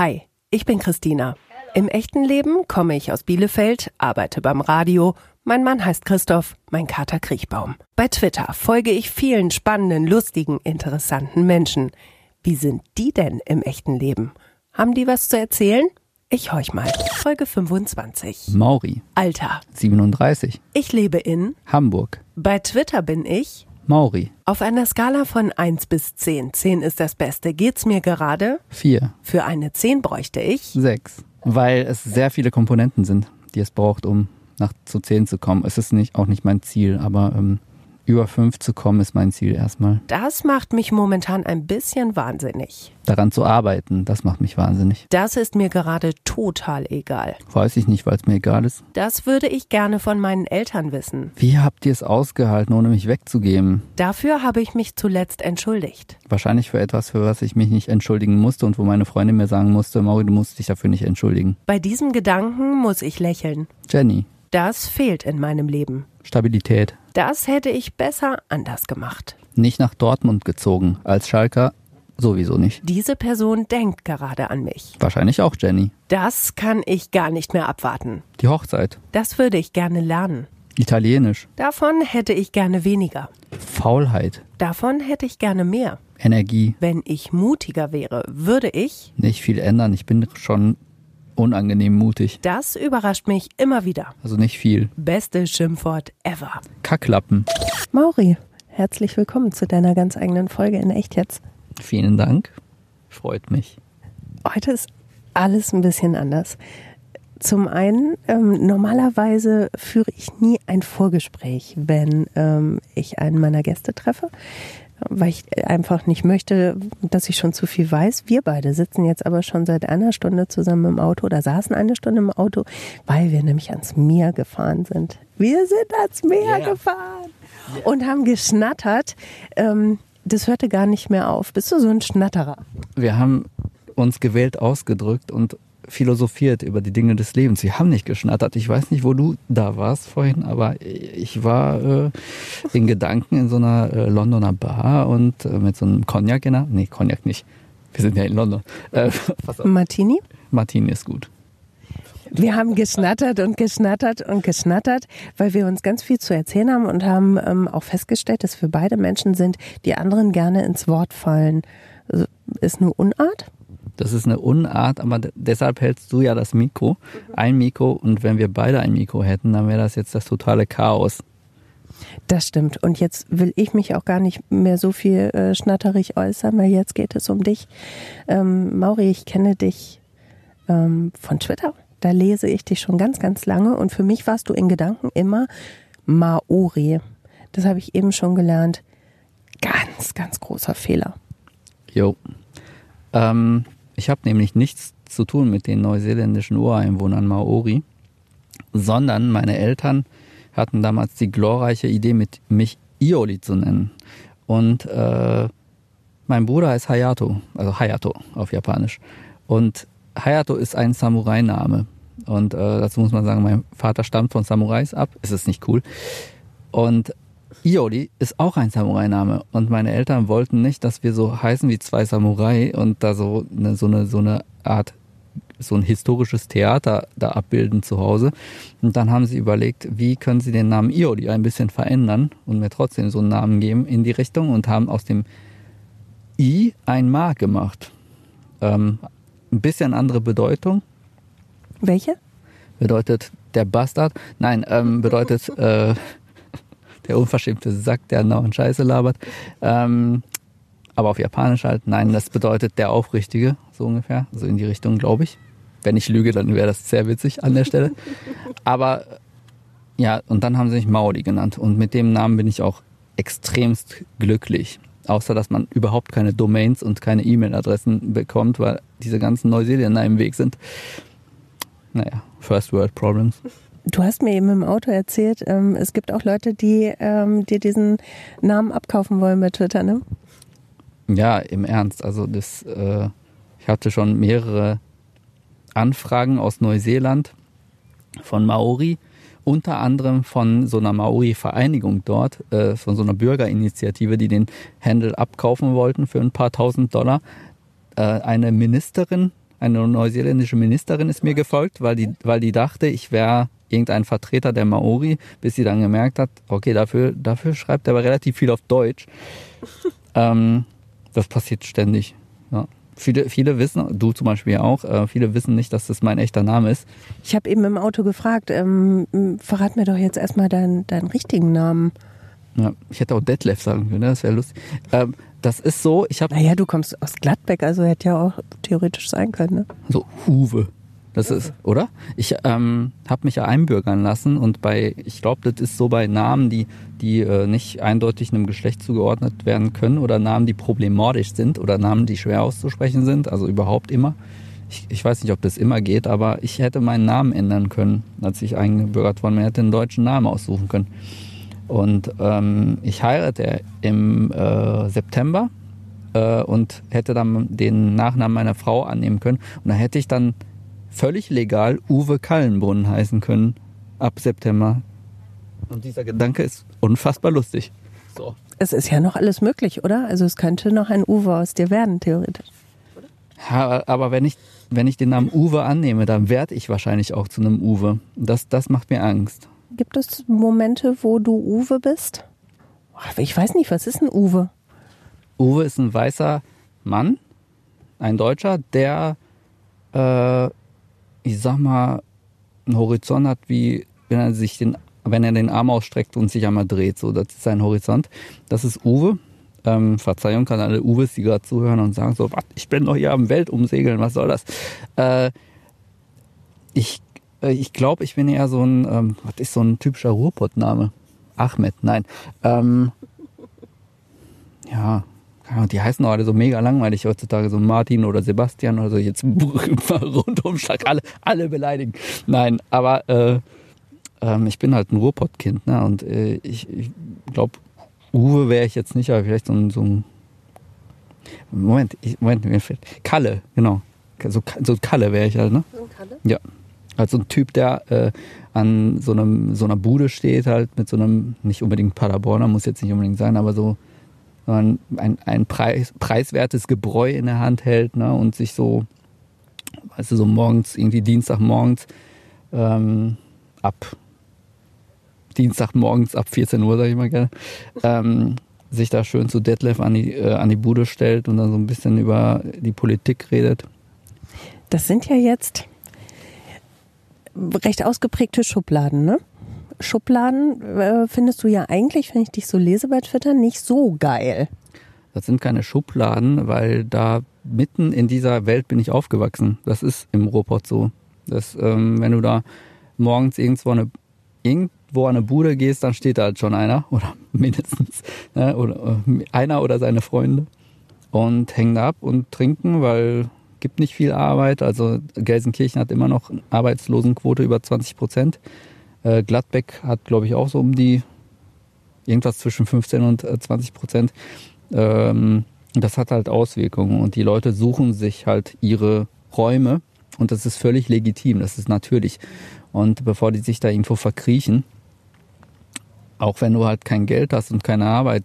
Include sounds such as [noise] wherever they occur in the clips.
Hi, ich bin Christina. Im echten Leben komme ich aus Bielefeld, arbeite beim Radio. Mein Mann heißt Christoph, mein Kater Kriechbaum. Bei Twitter folge ich vielen spannenden, lustigen, interessanten Menschen. Wie sind die denn im echten Leben? Haben die was zu erzählen? Ich horch mal. Folge 25. Mauri, Alter. 37. Ich lebe in. Hamburg. Bei Twitter bin ich. Mauri, Auf einer Skala von 1 bis 10. 10 ist das Beste. Geht's mir gerade? 4. Für eine 10 bräuchte ich. 6. Weil es sehr viele Komponenten sind, die es braucht, um nach zu 10 zu kommen. Es ist nicht, auch nicht mein Ziel, aber ähm, über 5 zu kommen ist mein Ziel erstmal. Das macht mich momentan ein bisschen wahnsinnig. Daran zu arbeiten, das macht mich wahnsinnig. Das ist mir gerade total egal. Weiß ich nicht, weil es mir egal ist. Das würde ich gerne von meinen Eltern wissen. Wie habt ihr es ausgehalten, ohne mich wegzugeben? Dafür habe ich mich zuletzt entschuldigt. Wahrscheinlich für etwas, für was ich mich nicht entschuldigen musste und wo meine Freundin mir sagen musste, Mauri, du musst dich dafür nicht entschuldigen. Bei diesem Gedanken muss ich lächeln. Jenny, Das fehlt in meinem Leben. Stabilität. Das hätte ich besser anders gemacht. Nicht nach Dortmund gezogen. Als Schalker sowieso nicht. Diese Person denkt gerade an mich. Wahrscheinlich auch Jenny. Das kann ich gar nicht mehr abwarten. Die Hochzeit. Das würde ich gerne lernen. Italienisch. Davon hätte ich gerne weniger. Faulheit. Davon hätte ich gerne mehr. Energie. Wenn ich mutiger wäre, würde ich. Nicht viel ändern. Ich bin schon unangenehm mutig. Das überrascht mich immer wieder. Also nicht viel. Beste Schimpfwort ever. Kacklappen. Mauri, herzlich willkommen zu deiner ganz eigenen Folge in Echt jetzt. Vielen Dank. Freut mich. Heute ist alles ein bisschen anders. Zum einen, ähm, normalerweise führe ich nie ein Vorgespräch, wenn ähm, ich einen meiner Gäste treffe, weil ich einfach nicht möchte, dass ich schon zu viel weiß. Wir beide sitzen jetzt aber schon seit einer Stunde zusammen im Auto oder saßen eine Stunde im Auto, weil wir nämlich ans Meer gefahren sind. Wir sind ans Meer Yeah. gefahren und haben geschnattert. Ähm, das hörte gar nicht mehr auf. Bist du so ein Schnatterer? Wir haben uns gewählt ausgedrückt und philosophiert über die Dinge des Lebens. Wir haben nicht geschnattert. Ich weiß nicht, wo du da warst vorhin, aber ich war äh, in Gedanken in so einer äh, Londoner Bar und äh, mit so einem Cognac in der... Nee, Cognac nicht. Wir sind ja in London. Äh. [laughs] Martini? Martini ist gut. Wir haben geschnattert und geschnattert und geschnattert, weil wir uns ganz viel zu erzählen haben und haben ähm, auch festgestellt, dass wir beide Menschen sind, die anderen gerne ins Wort fallen. Also, ist eine Unart? Das ist eine Unart, aber deshalb hältst du ja das Mikro. Ein Mikro und wenn wir beide ein Mikro hätten, dann wäre das jetzt das totale Chaos. Das stimmt. Und jetzt will ich mich auch gar nicht mehr so viel äh, schnatterig äußern, weil jetzt geht es um dich. Ähm, Mauri, ich kenne dich ähm, von Twitter. Da lese ich dich schon ganz, ganz lange. Und für mich warst du in Gedanken immer Maori. Das habe ich eben schon gelernt. Ganz, ganz großer Fehler. Jo. Ähm, ich habe nämlich nichts zu tun mit den neuseeländischen Ureinwohnern Maori, sondern meine Eltern hatten damals die glorreiche Idee, mit mich Ioli zu nennen. Und äh, mein Bruder heißt Hayato, also Hayato auf Japanisch. Und Hayato ist ein Samurai-Name. Und äh, dazu muss man sagen, mein Vater stammt von Samurais ab. Es ist nicht cool. Und Ioli ist auch ein Samurai-Name. Und meine Eltern wollten nicht, dass wir so heißen wie zwei Samurai und da so eine, so eine, so eine Art, so ein historisches Theater da abbilden zu Hause. Und dann haben sie überlegt, wie können sie den Namen Ioli ein bisschen verändern und mir trotzdem so einen Namen geben in die Richtung und haben aus dem I ein Ma gemacht. Ähm, ein bisschen andere Bedeutung. Welche? Bedeutet der Bastard. Nein, ähm, bedeutet [laughs] äh, der unverschämte Sack, der noch Scheiße labert. Ähm, aber auf Japanisch halt. Nein, das bedeutet der Aufrichtige, so ungefähr. So in die Richtung, glaube ich. Wenn ich lüge, dann wäre das sehr witzig an der Stelle. Aber ja, und dann haben sie mich Maori genannt. Und mit dem Namen bin ich auch extremst glücklich. Außer, dass man überhaupt keine Domains und keine E-Mail-Adressen bekommt, weil diese ganzen Neuseeländer im Weg sind. Naja, First World Problems. Du hast mir eben im Auto erzählt, ähm, es gibt auch Leute, die ähm, dir diesen Namen abkaufen wollen bei Twitter, ne? Ja, im Ernst. Also das, äh, ich hatte schon mehrere Anfragen aus Neuseeland von Maori, unter anderem von so einer Maori-Vereinigung dort, äh, von so einer Bürgerinitiative, die den Handel abkaufen wollten für ein paar tausend Dollar. Äh, eine Ministerin eine neuseeländische Ministerin ist mir gefolgt, weil die, weil die dachte, ich wäre irgendein Vertreter der Maori, bis sie dann gemerkt hat, okay, dafür, dafür schreibt er aber relativ viel auf Deutsch. [laughs] ähm, das passiert ständig. Ja. Viele, viele wissen, du zum Beispiel auch, äh, viele wissen nicht, dass das mein echter Name ist. Ich habe eben im Auto gefragt, ähm, verrat mir doch jetzt erstmal deinen, deinen richtigen Namen. Ja, ich hätte auch Detlef sagen können, ne? das wäre lustig. Ähm, das ist so, ich habe. Naja, du kommst aus Gladbeck, also hätte ja auch theoretisch sein können. Ne? So, Huwe. Das ist, oder? Ich ähm, habe mich ja einbürgern lassen und bei, ich glaube, das ist so bei Namen, die, die äh, nicht eindeutig einem Geschlecht zugeordnet werden können oder Namen, die problematisch sind oder Namen, die schwer auszusprechen sind, also überhaupt immer. Ich, ich weiß nicht, ob das immer geht, aber ich hätte meinen Namen ändern können, als ich eingebürgert worden bin. Ich hätte einen deutschen Namen aussuchen können. Und ähm, ich heirate im äh, September äh, und hätte dann den Nachnamen meiner Frau annehmen können. Und da hätte ich dann völlig legal Uwe Kallenbrunn heißen können ab September. Und dieser Gedanke ist unfassbar lustig. So. Es ist ja noch alles möglich, oder? Also es könnte noch ein Uwe aus dir werden, theoretisch. Ja, aber wenn ich, wenn ich den Namen Uwe annehme, dann werde ich wahrscheinlich auch zu einem Uwe. Das, das macht mir Angst. Gibt es Momente, wo du Uwe bist? Ich weiß nicht, was ist ein Uwe? Uwe ist ein weißer Mann, ein Deutscher, der, äh, ich sag mal, einen Horizont hat, wie wenn er sich den, wenn er den Arm ausstreckt und sich einmal dreht. So, das ist sein Horizont. Das ist Uwe. Ähm, Verzeihung kann alle Uwes, die gerade zuhören und sagen so, was, ich bin doch hier am Weltumsegeln, was soll das? Äh, ich äh, ich glaube, ich bin eher so ein, ähm, was ist so ein typischer Ruhrpott-Name? Ahmed, nein. Ähm, ja, die heißen auch alle so mega langweilig heutzutage, so Martin oder Sebastian oder so. Jetzt [laughs] Rundumschlag, alle, alle beleidigen. Nein, aber äh, ähm, ich bin halt ein Ruhrpott-Kind, ne? Und äh, ich, ich glaube, Uwe wäre ich jetzt nicht, aber vielleicht so ein, so ein Moment, ich, Moment, mir fehlt. Kalle, genau. So, so Kalle wäre ich halt, ne? So ein Kalle? Ja. Also ein Typ, der äh, an so, einem, so einer Bude steht, halt mit so einem, nicht unbedingt Paderborner, muss jetzt nicht unbedingt sein, aber so ein, ein Preis, preiswertes Gebräu in der Hand hält ne, und sich so, weißt du, so morgens, irgendwie Dienstagmorgens ähm, ab Dienstagmorgens ab 14 Uhr, sag ich mal gerne, ähm, sich da schön zu Detlef an die, äh, an die Bude stellt und dann so ein bisschen über die Politik redet. Das sind ja jetzt recht ausgeprägte Schubladen, ne? Schubladen äh, findest du ja eigentlich, wenn ich dich so lese bei Twitter, nicht so geil. Das sind keine Schubladen, weil da mitten in dieser Welt bin ich aufgewachsen. Das ist im Robot so. Das, ähm, wenn du da morgens irgendwo eine, irgendwo an eine Bude gehst, dann steht da halt schon einer oder [laughs] mindestens ne, oder äh, einer oder seine Freunde und hängen da ab und trinken, weil gibt nicht viel Arbeit. Also Gelsenkirchen hat immer noch eine Arbeitslosenquote über 20 Prozent. Äh, Gladbeck hat, glaube ich, auch so um die irgendwas zwischen 15 und 20 äh, Prozent. Ähm, das hat halt Auswirkungen und die Leute suchen sich halt ihre Räume und das ist völlig legitim, das ist natürlich. Und bevor die sich da irgendwo verkriechen, auch wenn du halt kein Geld hast und keine Arbeit,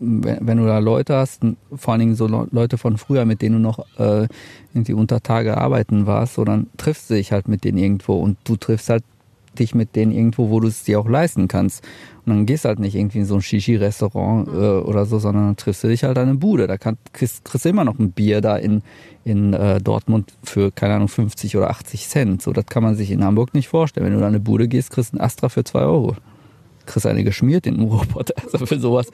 wenn, du da Leute hast, vor allen Dingen so Leute von früher, mit denen du noch äh, irgendwie unter Tage arbeiten warst, so dann triffst du dich halt mit denen irgendwo und du triffst halt dich mit denen irgendwo, wo du es dir auch leisten kannst. Und dann gehst halt nicht irgendwie in so ein Shishi-Restaurant äh, oder so, sondern dann triffst du dich halt an eine Bude. Da kann, kriegst, kriegst du immer noch ein Bier da in, in äh, Dortmund für, keine Ahnung, 50 oder 80 Cent. So, das kann man sich in Hamburg nicht vorstellen. Wenn du da eine Bude gehst, kriegst du ein Astra für 2 Euro kriegst eine geschmiert, den Roboter, [laughs] also für sowas.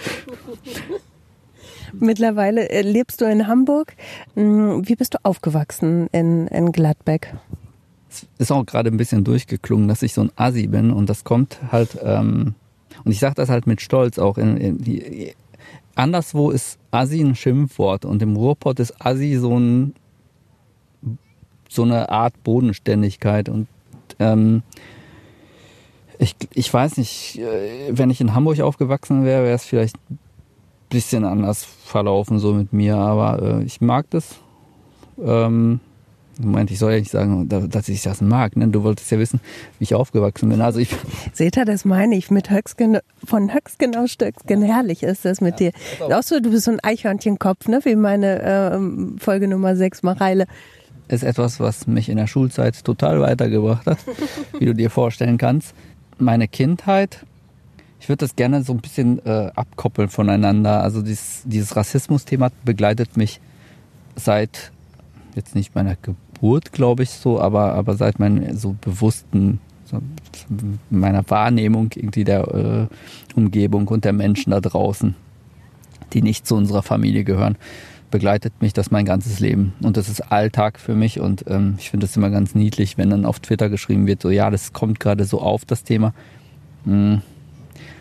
Mittlerweile äh, lebst du in Hamburg. Hm, wie bist du aufgewachsen in, in Gladbeck? Ist auch gerade ein bisschen durchgeklungen, dass ich so ein Assi bin und das kommt halt, ähm, und ich sage das halt mit Stolz auch, in, in die, anderswo ist Assi ein Schimpfwort und im Ruhrpott ist Assi so ein so eine Art Bodenständigkeit und ähm, ich, ich weiß nicht, äh, wenn ich in Hamburg aufgewachsen wäre, wäre es vielleicht ein bisschen anders verlaufen so mit mir, aber äh, ich mag das. Ähm, Moment, ich soll ja nicht sagen, dass ich das mag. Ne? Du wolltest ja wissen, wie ich aufgewachsen bin. Also ich [laughs] Seht ihr, das meine ich mit Höchstgen, von Höchstgen auf Stöcksgen. Herrlich ist das mit ja, dir. Auch so, du bist so ein Eichhörnchenkopf, ne? wie meine äh, Folge Nummer 6, Mareile. ist etwas, was mich in der Schulzeit total weitergebracht hat, [laughs] wie du dir vorstellen kannst. Meine Kindheit, ich würde das gerne so ein bisschen äh, abkoppeln voneinander. Also dieses, dieses Rassismus-Thema begleitet mich seit jetzt nicht meiner Geburt, glaube ich, so, aber, aber seit meinem so bewussten, so, meiner Wahrnehmung irgendwie der äh, Umgebung und der Menschen da draußen, die nicht zu unserer Familie gehören, begleitet mich das mein ganzes Leben. Und das ist Alltag für mich und ähm, ich finde es immer ganz niedlich, wenn dann auf Twitter geschrieben wird, so ja, das kommt gerade so auf, das Thema. Hm,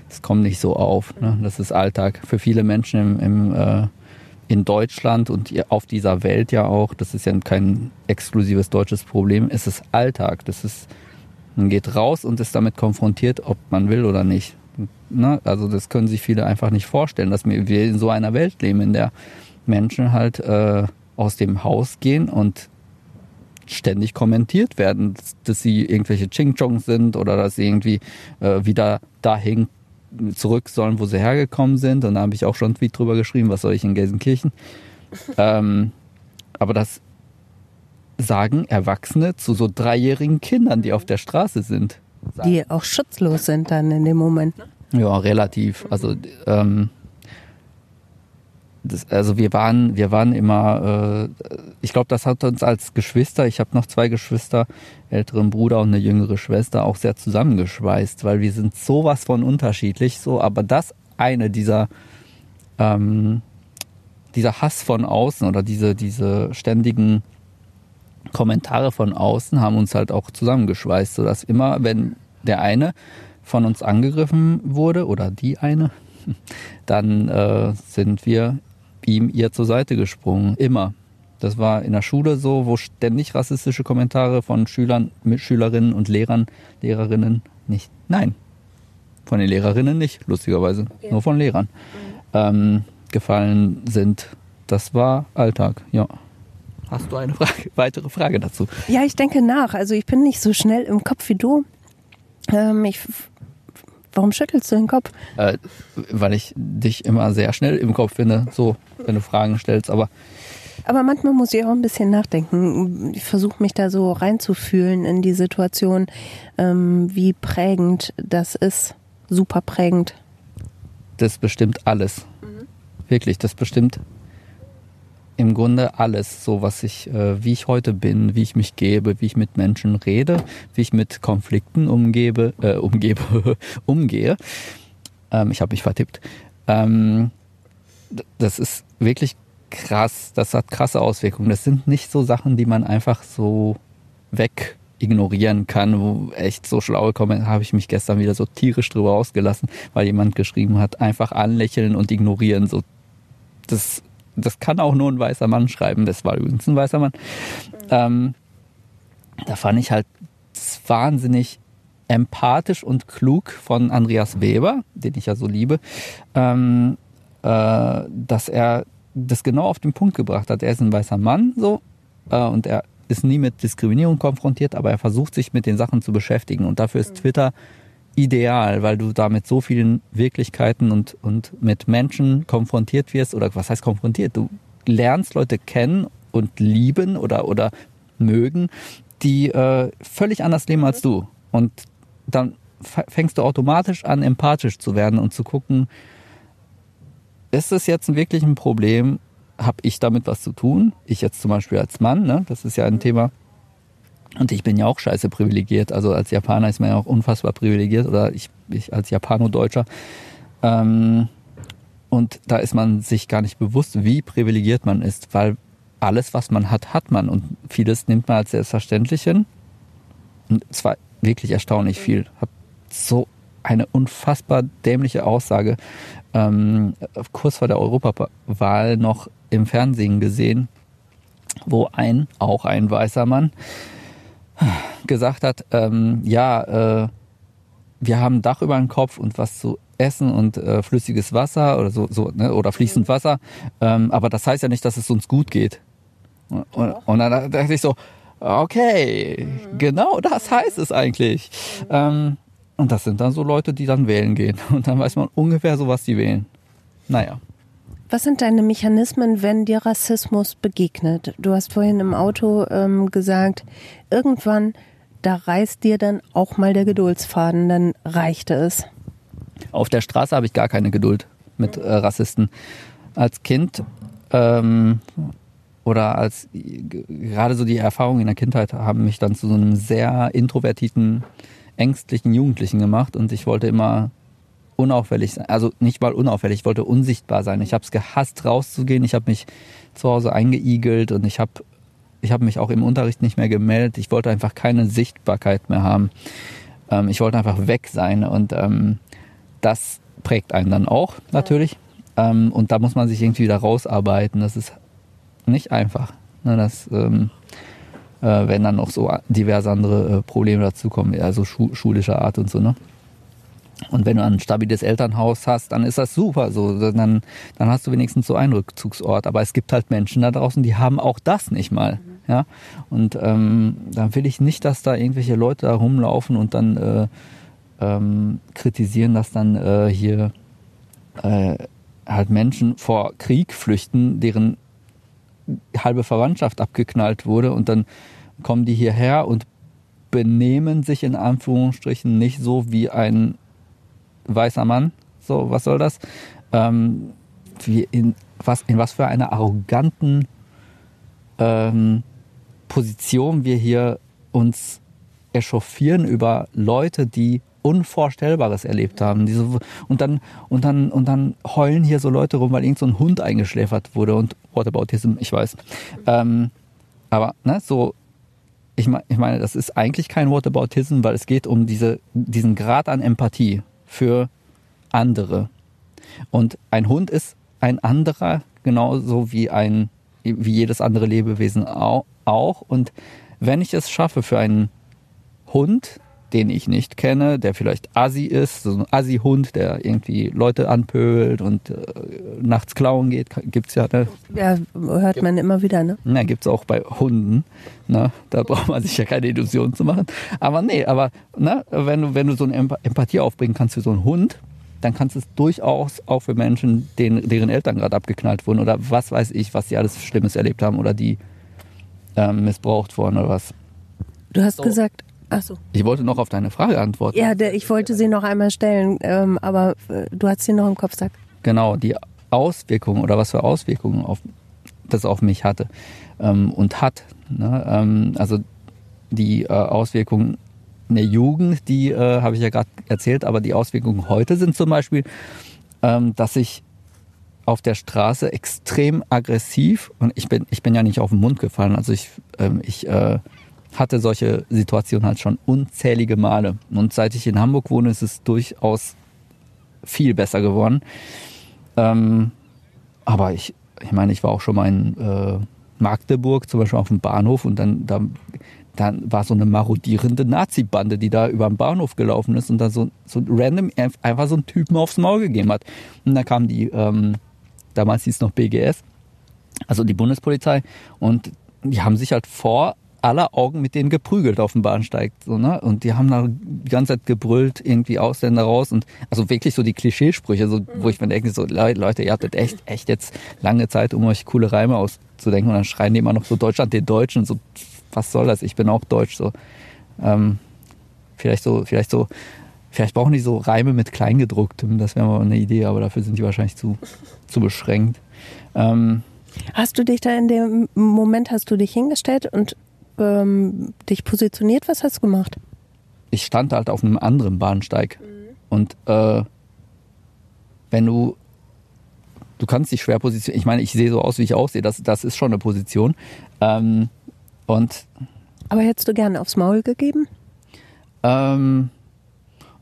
das kommt nicht so auf. Ne? Das ist Alltag für viele Menschen im, im äh, in Deutschland und auf dieser Welt ja auch, das ist ja kein exklusives deutsches Problem, es ist Alltag. Das ist, man geht raus und ist damit konfrontiert, ob man will oder nicht. Ne? Also das können sich viele einfach nicht vorstellen, dass wir in so einer Welt leben, in der Menschen halt äh, aus dem Haus gehen und ständig kommentiert werden, dass, dass sie irgendwelche Ching-Chongs sind oder dass sie irgendwie äh, wieder dahin zurück sollen, wo sie hergekommen sind. Und da habe ich auch schon einen Tweet drüber geschrieben, was soll ich in Gelsenkirchen. [laughs] ähm, aber das sagen Erwachsene zu so dreijährigen Kindern, die auf der Straße sind. Die auch schutzlos sind dann in dem Moment. Ne? Ja, relativ. Also ähm, das, also wir waren, wir waren immer, äh, ich glaube, das hat uns als Geschwister, ich habe noch zwei Geschwister, älteren Bruder und eine jüngere Schwester, auch sehr zusammengeschweißt, weil wir sind sowas von unterschiedlich, so, aber das eine dieser, ähm, dieser Hass von außen oder diese, diese ständigen Kommentare von außen haben uns halt auch zusammengeschweißt, sodass immer, wenn der eine von uns angegriffen wurde oder die eine, [laughs] dann äh, sind wir ihm ihr zur Seite gesprungen. Immer. Das war in der Schule so, wo ständig rassistische Kommentare von Schülern, Schülerinnen und Lehrern, Lehrerinnen nicht. Nein. Von den Lehrerinnen nicht, lustigerweise. Okay. Nur von Lehrern. Mhm. Ähm, gefallen sind. Das war Alltag, ja. Hast du eine Frage, [laughs] weitere Frage dazu? Ja, ich denke nach. Also ich bin nicht so schnell im Kopf wie du. Ähm, ich Warum schüttelst du den Kopf? Äh, weil ich dich immer sehr schnell im Kopf finde, so, wenn du Fragen stellst, aber. Aber manchmal muss ich auch ein bisschen nachdenken. Ich versuche mich da so reinzufühlen in die Situation, ähm, wie prägend das ist. Super prägend. Das bestimmt alles. Mhm. Wirklich, das bestimmt im Grunde alles, so was ich, äh, wie ich heute bin, wie ich mich gebe, wie ich mit Menschen rede, wie ich mit Konflikten umgebe, äh, umgebe, [laughs] umgehe. Ähm, ich habe mich vertippt. Ähm, das ist wirklich krass, das hat krasse Auswirkungen. Das sind nicht so Sachen, die man einfach so weg ignorieren kann, wo echt so schlaue Kommentare, habe ich mich gestern wieder so tierisch drüber ausgelassen, weil jemand geschrieben hat, einfach anlächeln und ignorieren, so das das kann auch nur ein weißer Mann schreiben. Das war übrigens ein weißer Mann. Ähm, da fand ich halt wahnsinnig empathisch und klug von Andreas Weber, den ich ja so liebe, ähm, äh, dass er das genau auf den Punkt gebracht hat. Er ist ein weißer Mann so äh, und er ist nie mit Diskriminierung konfrontiert, aber er versucht sich mit den Sachen zu beschäftigen und dafür ist Twitter ideal, weil du da mit so vielen Wirklichkeiten und, und mit Menschen konfrontiert wirst oder was heißt konfrontiert? Du lernst Leute kennen und lieben oder, oder mögen, die äh, völlig anders leben als du. Und dann fängst du automatisch an, empathisch zu werden und zu gucken, ist das jetzt wirklich ein Problem? Habe ich damit was zu tun? Ich jetzt zum Beispiel als Mann, ne? das ist ja ein Thema, und ich bin ja auch scheiße privilegiert. Also als Japaner ist man ja auch unfassbar privilegiert oder ich, ich als Japano-Deutscher. Ähm, und da ist man sich gar nicht bewusst, wie privilegiert man ist, weil alles, was man hat, hat man. Und vieles nimmt man als selbstverständlich hin. Und zwar wirklich erstaunlich viel. Hab so eine unfassbar dämliche Aussage ähm, kurz vor der Europawahl noch im Fernsehen gesehen, wo ein, auch ein weißer Mann, gesagt hat, ähm, ja, äh, wir haben ein Dach über dem Kopf und was zu essen und äh, flüssiges Wasser oder so, so ne, oder fließend Wasser, ähm, aber das heißt ja nicht, dass es uns gut geht. Und, und dann dachte ich so, okay, mhm. genau das heißt es eigentlich. Mhm. Ähm, und das sind dann so Leute, die dann wählen gehen. [laughs] Und dann weiß man ungefähr so, was die wählen. Naja. Was sind deine Mechanismen, wenn dir Rassismus begegnet? Du hast vorhin im Auto ähm, gesagt, irgendwann, da reißt dir dann auch mal der Geduldsfaden, dann reichte es. Auf der Straße habe ich gar keine Geduld mit äh, Rassisten. Als Kind ähm, oder als gerade so die Erfahrungen in der Kindheit haben mich dann zu so einem sehr introvertierten, ängstlichen Jugendlichen gemacht und ich wollte immer unauffällig sein. Also nicht mal unauffällig, ich wollte unsichtbar sein. Ich habe es gehasst, rauszugehen. Ich habe mich zu Hause eingeigelt und ich habe ich hab mich auch im Unterricht nicht mehr gemeldet. Ich wollte einfach keine Sichtbarkeit mehr haben. Ähm, ich wollte einfach weg sein und ähm, das prägt einen dann auch natürlich. Ähm, und da muss man sich irgendwie wieder rausarbeiten. Das ist nicht einfach. Ne, das, ähm, äh, wenn dann noch so diverse andere äh, Probleme dazukommen, also schu schulischer Art und so. Ne? Und wenn du ein stabiles Elternhaus hast, dann ist das super. So, dann, dann hast du wenigstens so einen Rückzugsort. Aber es gibt halt Menschen da draußen, die haben auch das nicht mal. Ja? Und ähm, dann will ich nicht, dass da irgendwelche Leute da rumlaufen und dann äh, ähm, kritisieren, dass dann äh, hier äh, halt Menschen vor Krieg flüchten, deren halbe Verwandtschaft abgeknallt wurde und dann kommen die hierher und benehmen sich in Anführungsstrichen nicht so wie ein weißer Mann. So, was soll das? Ähm, wie in, was, in was für einer arroganten ähm, Position wir hier uns echauffieren über Leute, die Unvorstellbares erlebt haben. Diese, und, dann, und, dann, und dann heulen hier so Leute rum, weil irgend so ein Hund eingeschläfert wurde und Whataboutism, ich weiß. Ähm, aber ne, so, ich meine, das ist eigentlich kein Whataboutism, weil es geht um diese, diesen Grad an Empathie für andere. Und ein Hund ist ein anderer, genauso wie ein, wie jedes andere Lebewesen auch. Und wenn ich es schaffe, für einen Hund den ich nicht kenne, der vielleicht Assi ist, so ein Assi-Hund, der irgendwie Leute anpöbelt und äh, nachts klauen geht, gibt's ja. Ne? Ja, hört man immer wieder, ne? Ja, gibt's auch bei Hunden. Ne? Da braucht man sich ja keine Illusionen zu machen. Aber nee, aber ne, wenn du, wenn du so eine Empathie aufbringen kannst für so einen Hund, dann kannst du es durchaus auch für Menschen, denen, deren Eltern gerade abgeknallt wurden oder was weiß ich, was sie alles Schlimmes erlebt haben oder die ähm, missbraucht wurden oder was. Du hast so. gesagt, Ach so. Ich wollte noch auf deine Frage antworten. Ja, ich wollte sie noch einmal stellen, ähm, aber äh, du hast sie noch im Kopf, sag. Genau, die Auswirkungen oder was für Auswirkungen auf, das auf mich hatte ähm, und hat. Ne? Ähm, also die äh, Auswirkungen in der Jugend, die äh, habe ich ja gerade erzählt, aber die Auswirkungen heute sind zum Beispiel, dass ich auf der Straße extrem aggressiv und ich bin, ich bin ja nicht auf den Mund gefallen, also ich, ich hatte solche Situationen halt schon unzählige Male. Und seit ich in Hamburg wohne, ist es durchaus viel besser geworden. Ähm, aber ich, ich meine, ich war auch schon mal in äh, Magdeburg, zum Beispiel auf dem Bahnhof, und dann, da, dann war so eine marodierende Nazi-Bande, die da über den Bahnhof gelaufen ist und dann so, so random einfach so einen Typen aufs Maul gegeben hat. Und da kam die, ähm, damals hieß es noch BGS, also die Bundespolizei, und die haben sich halt vor aller Augen mit denen geprügelt auf dem Bahnsteig. So, ne? Und die haben da die ganze Zeit gebrüllt, irgendwie Ausländer raus und also wirklich so die Klischeesprüche, so, wo ich mir denke, so Leute, ihr hattet echt, echt jetzt lange Zeit, um euch coole Reime auszudenken und dann schreien die immer noch so Deutschland den Deutschen, so, was soll das? Ich bin auch Deutsch, so. Ähm, vielleicht so, vielleicht so, vielleicht brauchen die so Reime mit Kleingedrucktem, das wäre mal eine Idee, aber dafür sind die wahrscheinlich zu, zu beschränkt. Ähm, Hast du dich da in dem Moment, hast du dich hingestellt und ähm, dich positioniert? Was hast du gemacht? Ich stand halt auf einem anderen Bahnsteig. Mhm. Und äh, wenn du, du kannst dich schwer positionieren. Ich meine, ich sehe so aus, wie ich aussehe. Das, das ist schon eine Position. Ähm, und Aber hättest du gerne aufs Maul gegeben? Ähm,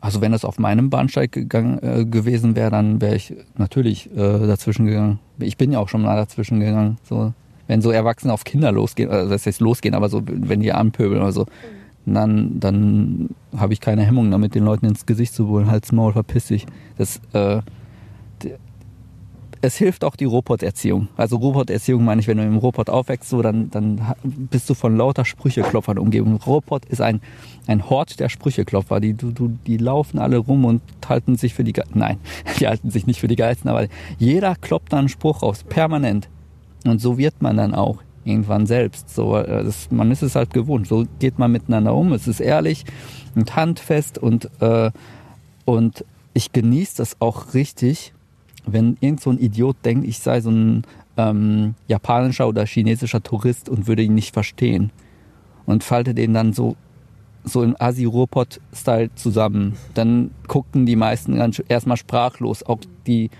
also wenn das auf meinem Bahnsteig gegangen, äh, gewesen wäre, dann wäre ich natürlich äh, dazwischen gegangen. Ich bin ja auch schon mal dazwischen gegangen. So wenn so Erwachsene auf Kinder losgehen, also das heißt losgehen, aber so, wenn die anpöbeln oder so, dann, dann habe ich keine Hemmung damit, den Leuten ins Gesicht zu holen, Hals, Maul, verpiss dich. Das, äh, es hilft auch die Roboterziehung. Also Roboterziehung meine ich, wenn du im Robot aufwächst, so, dann, dann bist du von lauter Sprücheklopfern umgeben. Robot ist ein, ein Hort der Sprücheklopfer. Die, du, du, die laufen alle rum und halten sich für die Ge Nein, [laughs] die halten sich nicht für die Geilsten, aber jeder kloppt da einen Spruch aus, permanent. Und so wird man dann auch irgendwann selbst. So, äh, das, man ist es halt gewohnt. So geht man miteinander um. Es ist ehrlich und handfest und, äh, und ich genieße das auch richtig, wenn irgend so ein Idiot denkt, ich sei so ein ähm, japanischer oder chinesischer Tourist und würde ihn nicht verstehen und falte den dann so so im Asi-Ruhrpott-Style zusammen. Dann gucken die meisten erstmal sprachlos. Auch die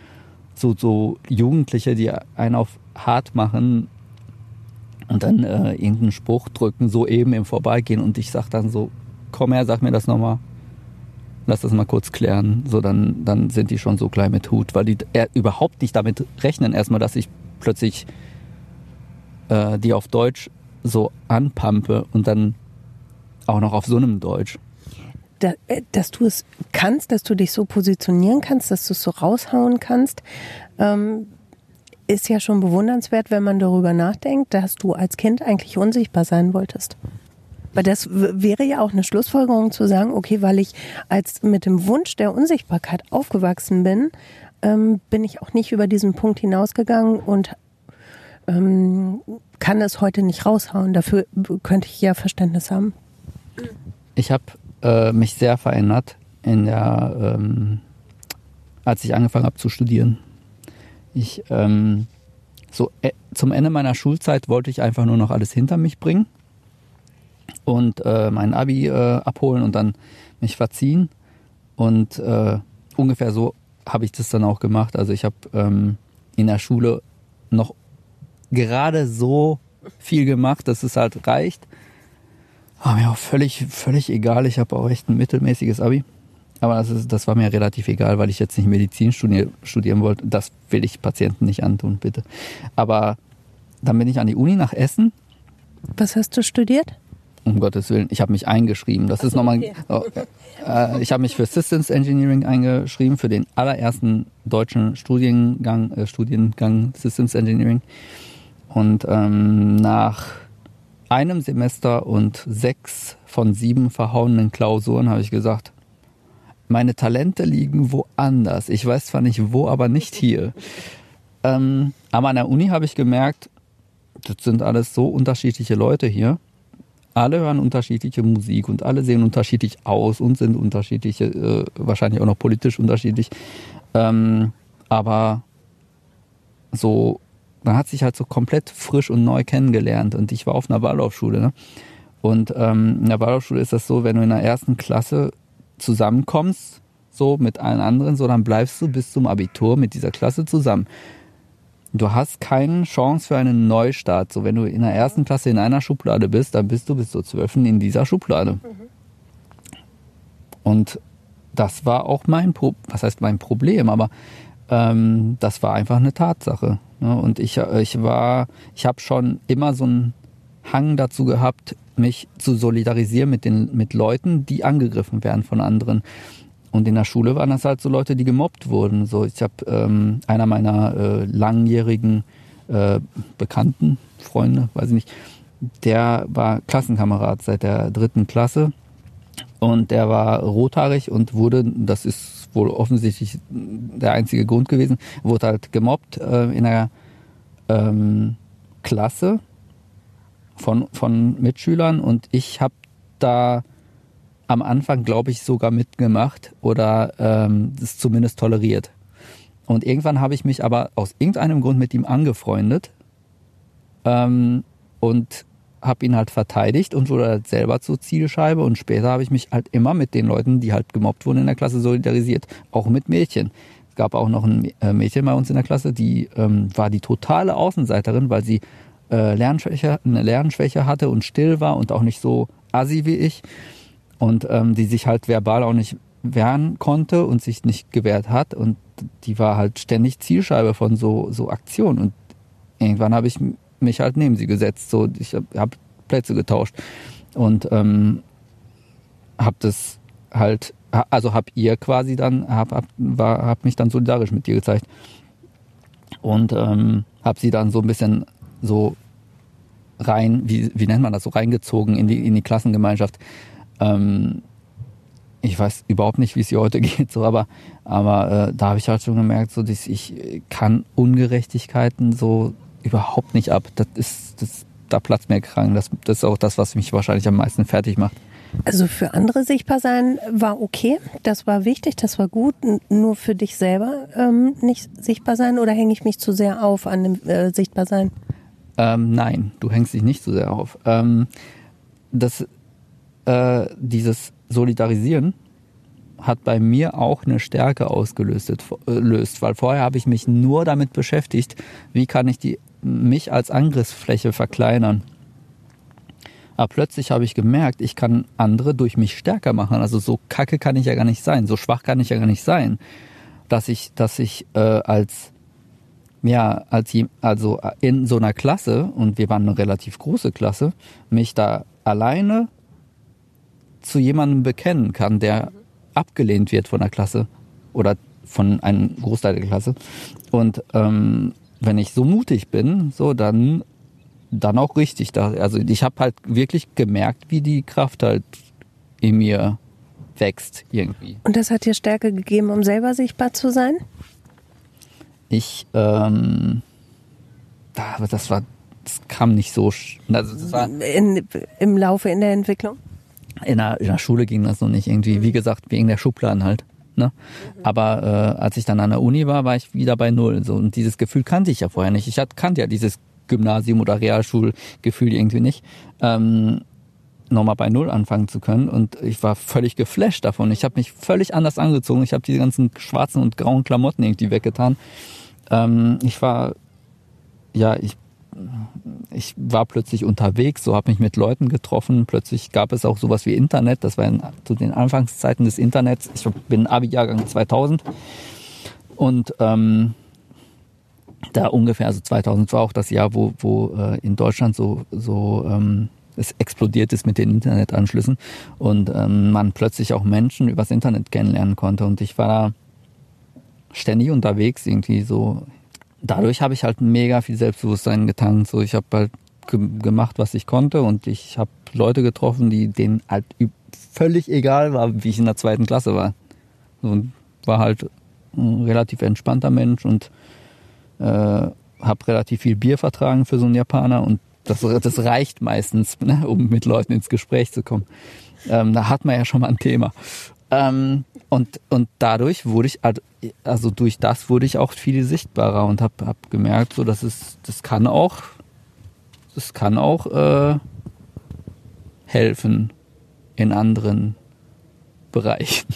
so, so Jugendliche, die einen auf hart machen und dann äh, irgendeinen Spruch drücken, so eben im Vorbeigehen. Und ich sag dann so, komm her, sag mir das nochmal lass das mal kurz klären. So, dann, dann sind die schon so klein mit Hut, weil die er, überhaupt nicht damit rechnen, erstmal, dass ich plötzlich äh, die auf Deutsch so anpampe und dann auch noch auf so einem Deutsch. Da, äh, dass du es kannst, dass du dich so positionieren kannst, dass du es so raushauen kannst, ähm, ist ja schon bewundernswert, wenn man darüber nachdenkt, dass du als Kind eigentlich unsichtbar sein wolltest. Weil das wäre ja auch eine Schlussfolgerung zu sagen, okay, weil ich als mit dem Wunsch der Unsichtbarkeit aufgewachsen bin, ähm, bin ich auch nicht über diesen Punkt hinausgegangen und ähm, kann es heute nicht raushauen. Dafür könnte ich ja Verständnis haben. Ich habe äh, mich sehr verändert in der, ähm, als ich angefangen habe zu studieren. Ich ähm, so äh, zum Ende meiner Schulzeit wollte ich einfach nur noch alles hinter mich bringen und äh, mein Abi äh, abholen und dann mich verziehen. Und äh, ungefähr so habe ich das dann auch gemacht. Also ich habe ähm, in der Schule noch gerade so viel gemacht, dass es halt reicht. War mir auch völlig, völlig egal. Ich habe auch echt ein mittelmäßiges Abi. Aber das, ist, das war mir relativ egal, weil ich jetzt nicht Medizin studier, studieren wollte. Das will ich Patienten nicht antun, bitte. Aber dann bin ich an die Uni nach Essen. Was hast du studiert? um Gottes Willen, ich habe mich eingeschrieben. Das ist nochmal. Okay. Oh, äh, ich habe mich für Systems Engineering eingeschrieben, für den allerersten deutschen Studiengang, äh, Studiengang Systems Engineering. Und ähm, nach einem Semester und sechs von sieben verhauenen Klausuren habe ich gesagt, meine Talente liegen woanders. Ich weiß zwar nicht wo, aber nicht hier. Ähm, aber an der Uni habe ich gemerkt, das sind alles so unterschiedliche Leute hier alle hören unterschiedliche Musik und alle sehen unterschiedlich aus und sind unterschiedlich, äh, wahrscheinlich auch noch politisch unterschiedlich. Ähm, aber so, man hat sich halt so komplett frisch und neu kennengelernt und ich war auf einer Waldorfschule. Ne? Und ähm, in der Waldorfschule ist das so, wenn du in der ersten Klasse zusammenkommst, so mit allen anderen, so dann bleibst du bis zum Abitur mit dieser Klasse zusammen du hast keine Chance für einen Neustart. So, wenn du in der ersten Klasse in einer Schublade bist, dann bist du bis zur zwölften in dieser Schublade. Mhm. Und das war auch mein Pro was heißt mein Problem, aber ähm, das war einfach eine Tatsache. Ne? Und ich, ich war, ich habe schon immer so einen Hang dazu gehabt, mich zu solidarisieren mit den mit Leuten, die angegriffen werden von anderen. Und in der Schule waren das halt so Leute, die gemobbt wurden. So, ich habe ähm, einer meiner äh, langjährigen äh, Bekannten, Freunde, weiß ich nicht, der war Klassenkamerad seit der dritten Klasse und der war rothaarig und wurde, das ist wohl offensichtlich der einzige Grund gewesen, wurde halt gemobbt äh, in der ähm, Klasse von, von Mitschülern und ich habe da am Anfang, glaube ich, sogar mitgemacht oder ähm, das zumindest toleriert. Und irgendwann habe ich mich aber aus irgendeinem Grund mit ihm angefreundet ähm, und habe ihn halt verteidigt und wurde halt selber zur Zielscheibe. Und später habe ich mich halt immer mit den Leuten, die halt gemobbt wurden in der Klasse, solidarisiert. Auch mit Mädchen. Es gab auch noch ein äh, Mädchen bei uns in der Klasse, die ähm, war die totale Außenseiterin, weil sie äh, Lernschwäche, eine Lernschwäche hatte und still war und auch nicht so assi wie ich. Und ähm, die sich halt verbal auch nicht wehren konnte und sich nicht gewehrt hat. Und die war halt ständig Zielscheibe von so so Aktionen. Und irgendwann habe ich mich halt neben sie gesetzt. So ich habe hab Plätze getauscht. Und ähm, habe das halt also habe ihr quasi dann hab, hab, hab mich dann solidarisch mit dir gezeigt. Und ähm, habe sie dann so ein bisschen so rein, wie, wie nennt man das, so reingezogen in die, in die Klassengemeinschaft. Ähm, ich weiß überhaupt nicht, wie es ihr heute [laughs] geht, so, aber, aber äh, da habe ich halt schon gemerkt, so, dass ich kann Ungerechtigkeiten so überhaupt nicht ab. Das ist, das, da platzt mir krank. Das, das ist auch das, was mich wahrscheinlich am meisten fertig macht. Also für andere sichtbar sein war okay, das war wichtig, das war gut. Nur für dich selber ähm, nicht sichtbar sein oder hänge ich mich zu sehr auf an dem äh, sichtbar sein? Ähm, nein, du hängst dich nicht zu sehr auf. Ähm, das, äh, dieses Solidarisieren hat bei mir auch eine Stärke ausgelöst, löst, weil vorher habe ich mich nur damit beschäftigt, wie kann ich die, mich als Angriffsfläche verkleinern. Aber plötzlich habe ich gemerkt, ich kann andere durch mich stärker machen. Also so kacke kann ich ja gar nicht sein, so schwach kann ich ja gar nicht sein, dass ich, dass ich äh, als ja, als also in so einer Klasse und wir waren eine relativ große Klasse, mich da alleine zu jemandem bekennen kann, der abgelehnt wird von der Klasse oder von einem Großteil der Klasse. Und ähm, wenn ich so mutig bin, so dann dann auch richtig. Da, also ich habe halt wirklich gemerkt, wie die Kraft halt in mir wächst irgendwie. Und das hat dir Stärke gegeben, um selber sichtbar zu sein? Ich, ähm, das war, das kam nicht so, also das war in, im Laufe in der Entwicklung. In der, in der Schule ging das noch nicht irgendwie, wie gesagt, wegen der Schubladen halt. Ne? Aber äh, als ich dann an der Uni war, war ich wieder bei null. So und dieses Gefühl kannte ich ja vorher nicht. Ich hatte, kannte ja dieses Gymnasium oder Realschulgefühl irgendwie nicht. Ähm, nochmal bei Null anfangen zu können. Und ich war völlig geflasht davon. Ich habe mich völlig anders angezogen. Ich habe diese ganzen schwarzen und grauen Klamotten irgendwie weggetan. Ähm, ich war, ja, ich, ich war plötzlich unterwegs, so habe mich mit Leuten getroffen. Plötzlich gab es auch sowas wie Internet. Das war in, zu den Anfangszeiten des Internets. Ich bin Abi-Jahrgang 2000. Und ähm, da ungefähr, also 2000 war auch das Jahr, wo, wo äh, in Deutschland so, so ähm, es explodiert ist mit den Internetanschlüssen und ähm, man plötzlich auch Menschen übers Internet kennenlernen konnte. Und ich war da ständig unterwegs, irgendwie so. Dadurch habe ich halt mega viel Selbstbewusstsein getankt. So, ich habe halt ge gemacht, was ich konnte und ich habe Leute getroffen, die denen halt völlig egal war, wie ich in der zweiten Klasse war. Und war halt ein relativ entspannter Mensch und äh, habe relativ viel Bier vertragen für so einen Japaner und das, das reicht meistens, ne, um mit Leuten ins Gespräch zu kommen. Ähm, da hat man ja schon mal ein Thema. Ähm, und, und dadurch wurde ich, also durch das wurde ich auch viel sichtbarer und habe hab gemerkt, so dass es, das kann auch, das kann auch äh, helfen in anderen Bereichen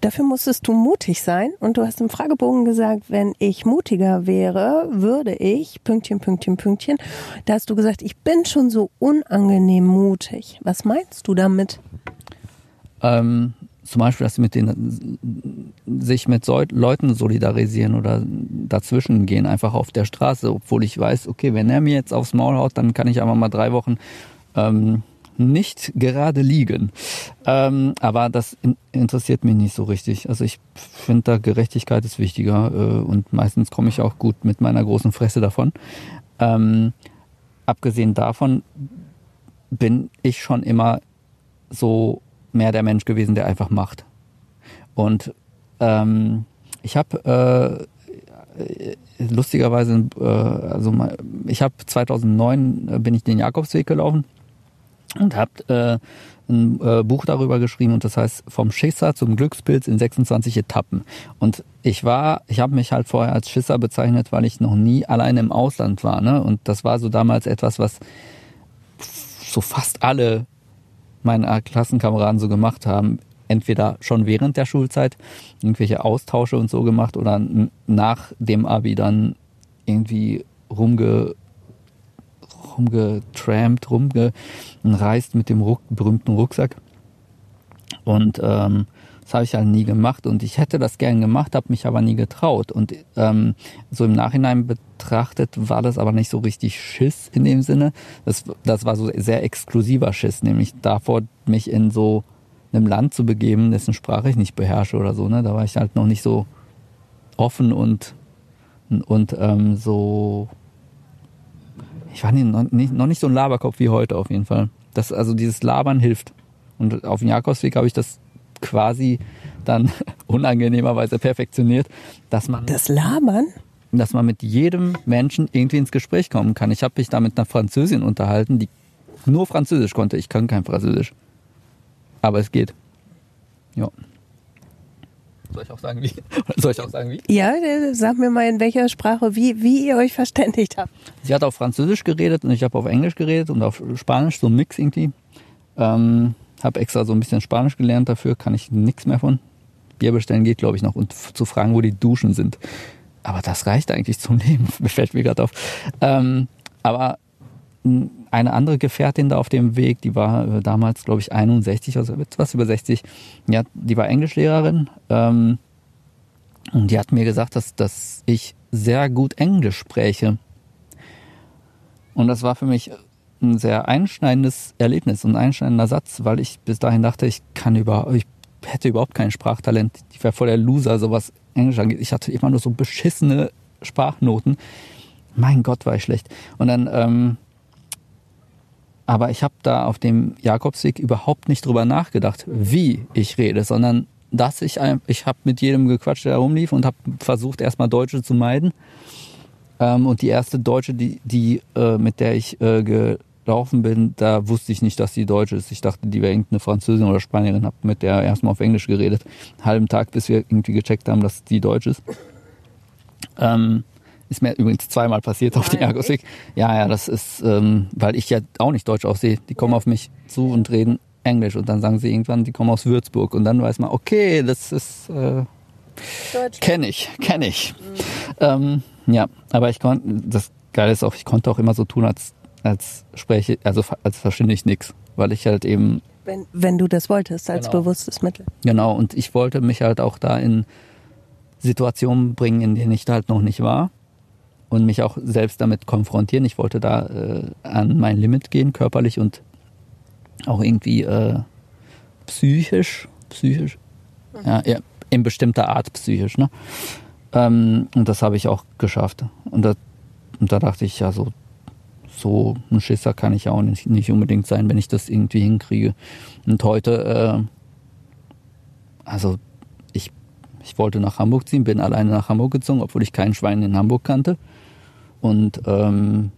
dafür musstest du mutig sein und du hast im Fragebogen gesagt, wenn ich mutiger wäre, würde ich, Pünktchen, Pünktchen, Pünktchen. Da hast du gesagt, ich bin schon so unangenehm mutig. Was meinst du damit? Ähm, zum Beispiel, dass sie mit den, sich mit Leuten solidarisieren oder dazwischen gehen, einfach auf der Straße, obwohl ich weiß, okay, wenn er mir jetzt aufs Maul haut, dann kann ich einfach mal drei Wochen ähm, nicht gerade liegen. Ähm, aber das in, interessiert mich nicht so richtig. Also ich finde da Gerechtigkeit ist wichtiger äh, und meistens komme ich auch gut mit meiner großen Fresse davon. Ähm, abgesehen davon bin ich schon immer so mehr der Mensch gewesen, der einfach macht. Und ähm, ich habe äh, lustigerweise, äh, also ich habe 2009 äh, bin ich den Jakobsweg gelaufen und habt äh, ein äh, Buch darüber geschrieben und das heißt vom Schisser zum Glückspilz in 26 Etappen. Und ich war, ich habe mich halt vorher als Schisser bezeichnet, weil ich noch nie alleine im Ausland war. Ne? Und das war so damals etwas, was so fast alle meine Klassenkameraden so gemacht haben. Entweder schon während der Schulzeit irgendwelche Austausche und so gemacht oder nach dem Abi dann irgendwie rumge rumgetrampt, rumgereist mit dem Ruck, berühmten Rucksack. Und ähm, das habe ich halt nie gemacht und ich hätte das gern gemacht, habe mich aber nie getraut. Und ähm, so im Nachhinein betrachtet war das aber nicht so richtig Schiss in dem Sinne. Das, das war so sehr exklusiver Schiss, nämlich davor, mich in so einem Land zu begeben, dessen Sprache ich nicht beherrsche oder so. Ne? Da war ich halt noch nicht so offen und und ähm, so, ich war nicht, noch nicht so ein Laberkopf wie heute auf jeden Fall. Das, also dieses Labern hilft. Und auf dem Jakobsweg habe ich das quasi dann [laughs] unangenehmerweise perfektioniert, dass man. Das Labern? Dass man mit jedem Menschen irgendwie ins Gespräch kommen kann. Ich habe mich da mit einer Französin unterhalten, die nur Französisch konnte. Ich kann kein Französisch. Aber es geht. Ja. Soll ich auch sagen, wie? [laughs] Soll ich auch sagen, wie? Ja, sag mir mal in welcher Sprache, wie, wie ihr euch verständigt habt. Sie hat auf Französisch geredet und ich habe auf Englisch geredet und auf Spanisch, so ein Mix irgendwie. Ähm, habe extra so ein bisschen Spanisch gelernt dafür, kann ich nichts mehr von. Bier bestellen geht, glaube ich, noch und zu fragen, wo die Duschen sind. Aber das reicht eigentlich zum [laughs] Leben, fällt mir gerade auf. Ähm, aber eine andere Gefährtin da auf dem Weg, die war äh, damals, glaube ich, 61, also etwas über 60. Ja, die war Englischlehrerin. Ähm, und die hat mir gesagt, dass, dass ich sehr gut Englisch spreche. Und das war für mich ein sehr einschneidendes Erlebnis und ein einschneidender Satz, weil ich bis dahin dachte, ich kann über, ich hätte überhaupt kein Sprachtalent. Ich wäre voll der Loser, so was Englisch angeht. Ich hatte immer nur so beschissene Sprachnoten. Mein Gott, war ich schlecht. Und dann ähm, aber ich habe da auf dem Jakobsweg überhaupt nicht drüber nachgedacht, wie ich rede, sondern dass ich, ich habe mit jedem gequatscht, der rumlief und habe versucht, erstmal Deutsche zu meiden. Ähm, und die erste Deutsche, die, die äh, mit der ich äh, gelaufen bin, da wusste ich nicht, dass sie Deutsche ist. Ich dachte, die wäre irgendeine Französin oder Spanierin, habe mit der erstmal auf Englisch geredet. Einen halben Tag, bis wir irgendwie gecheckt haben, dass die Deutsch ist. Ähm, ist mir übrigens zweimal passiert auf dem Ergosweg. Ja, ja, das ist, ähm, weil ich ja auch nicht deutsch aussehe. Die kommen auf mich zu und reden Englisch und dann sagen sie irgendwann, die kommen aus Würzburg und dann weiß man, okay, das ist äh, kenne ich, kenne ich. Mhm. Ähm, ja, aber ich konnte, das Geile ist auch, ich konnte auch immer so tun, als als spreche, also als verstehe ich nichts, weil ich halt eben wenn, wenn du das wolltest als genau. bewusstes Mittel. Genau und ich wollte mich halt auch da in Situationen bringen, in denen ich halt noch nicht war und mich auch selbst damit konfrontieren. Ich wollte da äh, an mein Limit gehen, körperlich und auch irgendwie äh, psychisch, psychisch, mhm. ja, ja, in bestimmter Art psychisch, ne? Ähm, und das habe ich auch geschafft. Und da, und da dachte ich, ja, so, so ein Schisser kann ich auch nicht, nicht unbedingt sein, wenn ich das irgendwie hinkriege. Und heute, äh, also ich, ich wollte nach Hamburg ziehen, bin alleine nach Hamburg gezogen, obwohl ich kein Schwein in Hamburg kannte. Und ähm,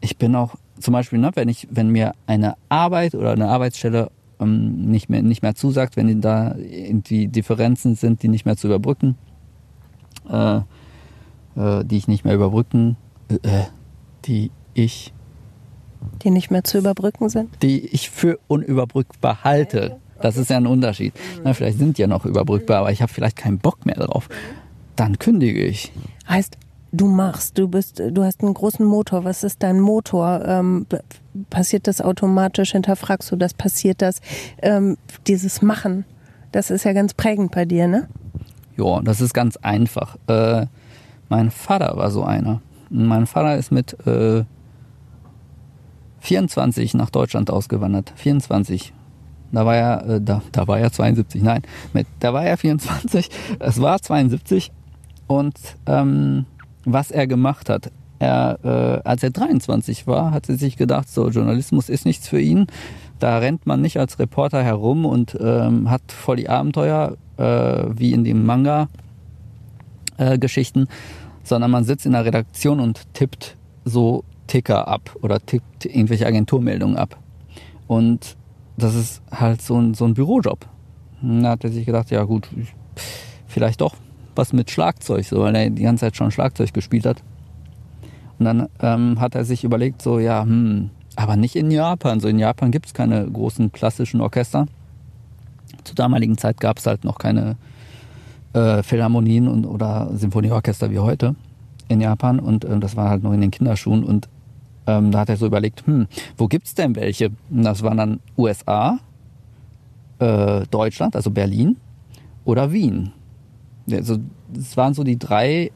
ich bin auch zum Beispiel, ne, wenn ich, wenn mir eine Arbeit oder eine Arbeitsstelle ähm, nicht mehr nicht mehr zusagt, wenn da irgendwie Differenzen sind, die nicht mehr zu überbrücken, äh, äh, die ich nicht mehr überbrücken, äh, die ich die nicht mehr zu überbrücken sind? Die ich für unüberbrückbar halte. Das ist ja ein Unterschied. Na, vielleicht sind die ja noch überbrückbar, aber ich habe vielleicht keinen Bock mehr drauf. Dann kündige ich. Heißt, du machst. Du bist, du hast einen großen Motor. Was ist dein Motor? Ähm, passiert das automatisch? Hinterfragst du das? Passiert das? Ähm, dieses Machen, das ist ja ganz prägend bei dir, ne? Ja, das ist ganz einfach. Äh, mein Vater war so einer. Mein Vater ist mit äh, 24 nach Deutschland ausgewandert. 24. Da war er, äh, da, da war er 72. Nein, mit, da war er 24. Es war 72 und ähm, was er gemacht hat. Er, äh, als er 23 war, hat er sich gedacht, so Journalismus ist nichts für ihn. Da rennt man nicht als Reporter herum und ähm, hat voll die Abenteuer äh, wie in den Manga-Geschichten, äh, sondern man sitzt in der Redaktion und tippt so Ticker ab oder tippt irgendwelche Agenturmeldungen ab. Und das ist halt so ein, so ein Bürojob. Da hat er sich gedacht, ja gut, vielleicht doch was mit Schlagzeug, so, weil er die ganze Zeit schon Schlagzeug gespielt hat. Und dann ähm, hat er sich überlegt, so, ja, hm, aber nicht in Japan. So in Japan gibt es keine großen klassischen Orchester. Zur damaligen Zeit gab es halt noch keine äh, Philharmonien und, oder Symphonieorchester wie heute in Japan. Und äh, das war halt noch in den Kinderschuhen. Und ähm, da hat er so überlegt, hm, wo gibt es denn welche? Und das waren dann USA, äh, Deutschland, also Berlin oder Wien also es waren so die drei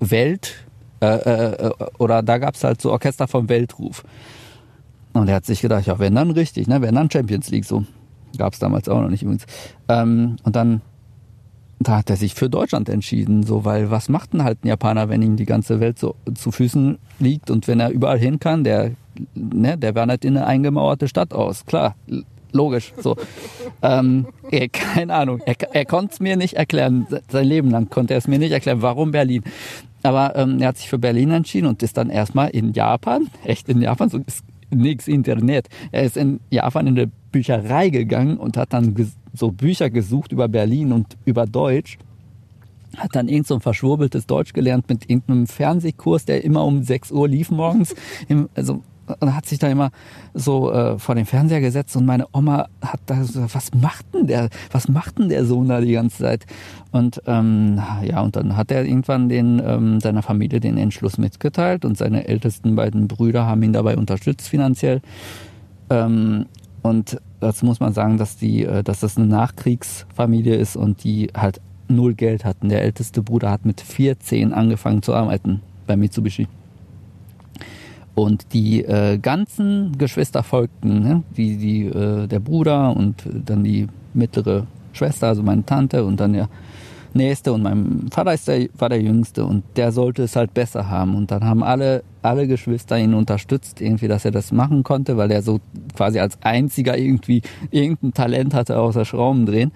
Welt äh, äh, äh oder da gab es halt so Orchester vom Weltruf. Und er hat sich gedacht, ja, wenn dann richtig, ne? wenn dann Champions League so. Gab es damals auch noch nicht übrigens. Ähm, und dann da hat er sich für Deutschland entschieden, so, weil was macht denn halt ein Japaner, wenn ihm die ganze Welt so zu Füßen liegt und wenn er überall hin kann, der, ne, der wandert in eine eingemauerte Stadt aus. Klar, logisch, so. [laughs] ähm, ey, keine Ahnung, er, er konnte es mir nicht erklären, sein Leben lang konnte er es mir nicht erklären, warum Berlin. Aber ähm, er hat sich für Berlin entschieden und ist dann erstmal in Japan, [laughs] echt in Japan, so ist nix Internet. Er ist in Japan in eine Bücherei gegangen und hat dann so Bücher gesucht über Berlin und über Deutsch. Hat dann irgend so ein verschwurbeltes Deutsch gelernt mit irgendeinem Fernsehkurs, der immer um 6 Uhr lief morgens. [laughs] Im, also und hat sich da immer so äh, vor den Fernseher gesetzt und meine Oma hat da so, was macht denn der, was macht denn der Sohn da die ganze Zeit? Und ähm, ja, und dann hat er irgendwann den ähm, seiner Familie den Entschluss mitgeteilt und seine ältesten beiden Brüder haben ihn dabei unterstützt finanziell. Ähm, und dazu muss man sagen, dass die, äh, dass das eine Nachkriegsfamilie ist und die halt null Geld hatten. Der älteste Bruder hat mit 14 angefangen zu arbeiten bei Mitsubishi. Und die äh, ganzen Geschwister folgten, ne? die, die, äh, der Bruder und dann die mittlere Schwester, also meine Tante und dann der Nächste und mein Vater ist der, war der Jüngste und der sollte es halt besser haben. Und dann haben alle, alle Geschwister ihn unterstützt, irgendwie, dass er das machen konnte, weil er so quasi als einziger irgendwie irgendein Talent hatte außer Schrauben drehen.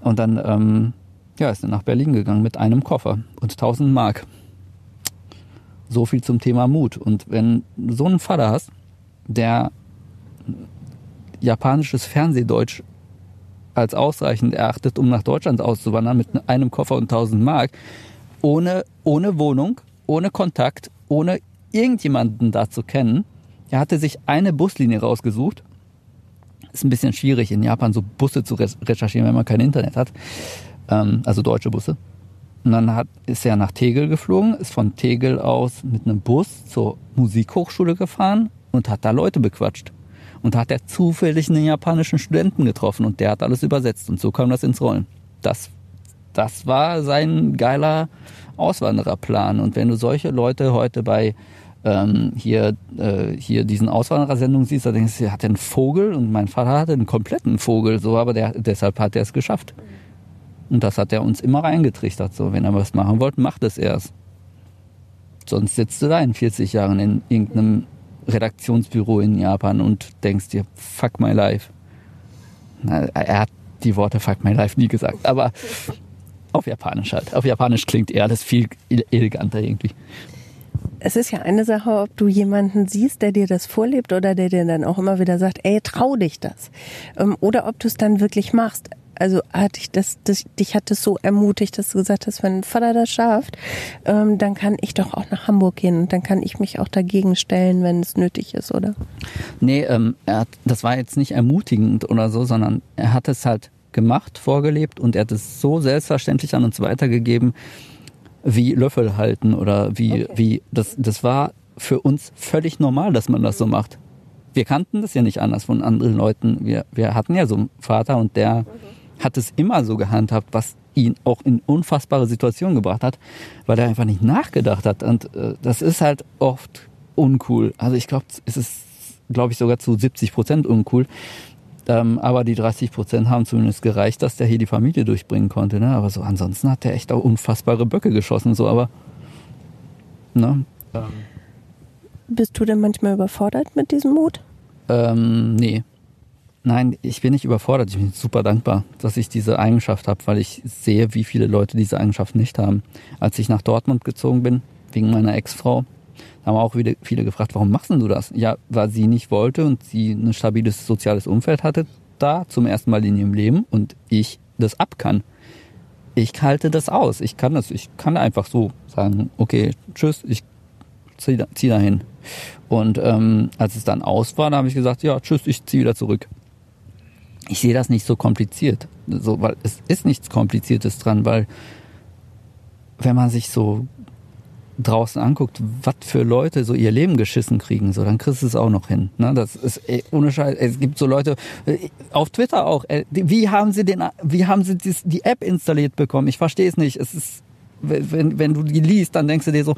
Und dann, ähm, ja, ist er nach Berlin gegangen mit einem Koffer und 1000 Mark. So viel zum Thema Mut. Und wenn du so einen Vater hast, der japanisches Fernsehdeutsch als ausreichend erachtet, um nach Deutschland auszuwandern mit einem Koffer und 1000 Mark, ohne, ohne Wohnung, ohne Kontakt, ohne irgendjemanden da zu kennen. Er hatte sich eine Buslinie rausgesucht. Ist ein bisschen schwierig in Japan so Busse zu recherchieren, wenn man kein Internet hat. Ähm, also deutsche Busse. Und dann hat, ist er nach Tegel geflogen, ist von Tegel aus mit einem Bus zur Musikhochschule gefahren und hat da Leute bequatscht. Und da hat er zufällig einen japanischen Studenten getroffen und der hat alles übersetzt und so kam das ins Rollen. Das, das war sein geiler Auswandererplan. Und wenn du solche Leute heute bei ähm, hier, äh, hier diesen Auswanderersendungen siehst, da denkst du, er hat einen Vogel und mein Vater hatte einen kompletten Vogel, so, aber der, deshalb hat er es geschafft. Und das hat er uns immer reingetrichtert. So, wenn er was machen wollte, macht es erst. Sonst sitzt du da in 40 Jahren in irgendeinem Redaktionsbüro in Japan und denkst dir, fuck my life. Na, er hat die Worte fuck my life nie gesagt, aber auf Japanisch halt. Auf Japanisch klingt eher alles viel eleganter irgendwie. Es ist ja eine Sache, ob du jemanden siehst, der dir das vorlebt oder der dir dann auch immer wieder sagt, ey, trau dich das. Ähm, oder ob du es dann wirklich machst also hat dich das, das, dich hat es so ermutigt, dass du gesagt hast, wenn ein Vater das schafft, ähm, dann kann ich doch auch nach Hamburg gehen und dann kann ich mich auch dagegen stellen, wenn es nötig ist, oder? Nee, ähm, er hat, das war jetzt nicht ermutigend oder so, sondern er hat es halt gemacht, vorgelebt und er hat es so selbstverständlich an uns weitergegeben, wie Löffel halten oder wie, okay. wie, das, das war für uns völlig normal, dass man das so macht. Wir kannten das ja nicht anders von anderen Leuten. Wir, wir hatten ja so einen Vater und der, mhm hat es immer so gehandhabt, was ihn auch in unfassbare Situationen gebracht hat, weil er einfach nicht nachgedacht hat. Und äh, das ist halt oft uncool. Also ich glaube, es ist, glaube ich, sogar zu 70 Prozent uncool. Ähm, aber die 30 Prozent haben zumindest gereicht, dass der hier die Familie durchbringen konnte. Ne? Aber so ansonsten hat der echt auch unfassbare Böcke geschossen. So, aber ne? Ähm. Bist du denn manchmal überfordert mit diesem Mut? Ähm, nee. Nein, ich bin nicht überfordert. Ich bin super dankbar, dass ich diese Eigenschaft habe, weil ich sehe, wie viele Leute diese Eigenschaft nicht haben. Als ich nach Dortmund gezogen bin, wegen meiner Ex-Frau, haben auch wieder viele gefragt, warum machst du das? Ja, weil sie nicht wollte und sie ein stabiles soziales Umfeld hatte da zum ersten Mal in ihrem Leben und ich das ab kann. Ich halte das aus. Ich kann das. Ich kann einfach so sagen, okay, tschüss, ich zieh, zieh dahin. Und ähm, als es dann aus war, da habe ich gesagt, ja, tschüss, ich ziehe wieder zurück ich sehe das nicht so kompliziert. So, weil es ist nichts Kompliziertes dran, weil wenn man sich so draußen anguckt, was für Leute so ihr Leben geschissen kriegen, so dann kriegst du es auch noch hin. Ne? Das ist ey, ohne Scheiß. Es gibt so Leute äh, auf Twitter auch. Ey, wie haben sie den, wie haben sie dies, die App installiert bekommen? Ich verstehe es nicht. Es ist, wenn wenn du die liest, dann denkst du dir so,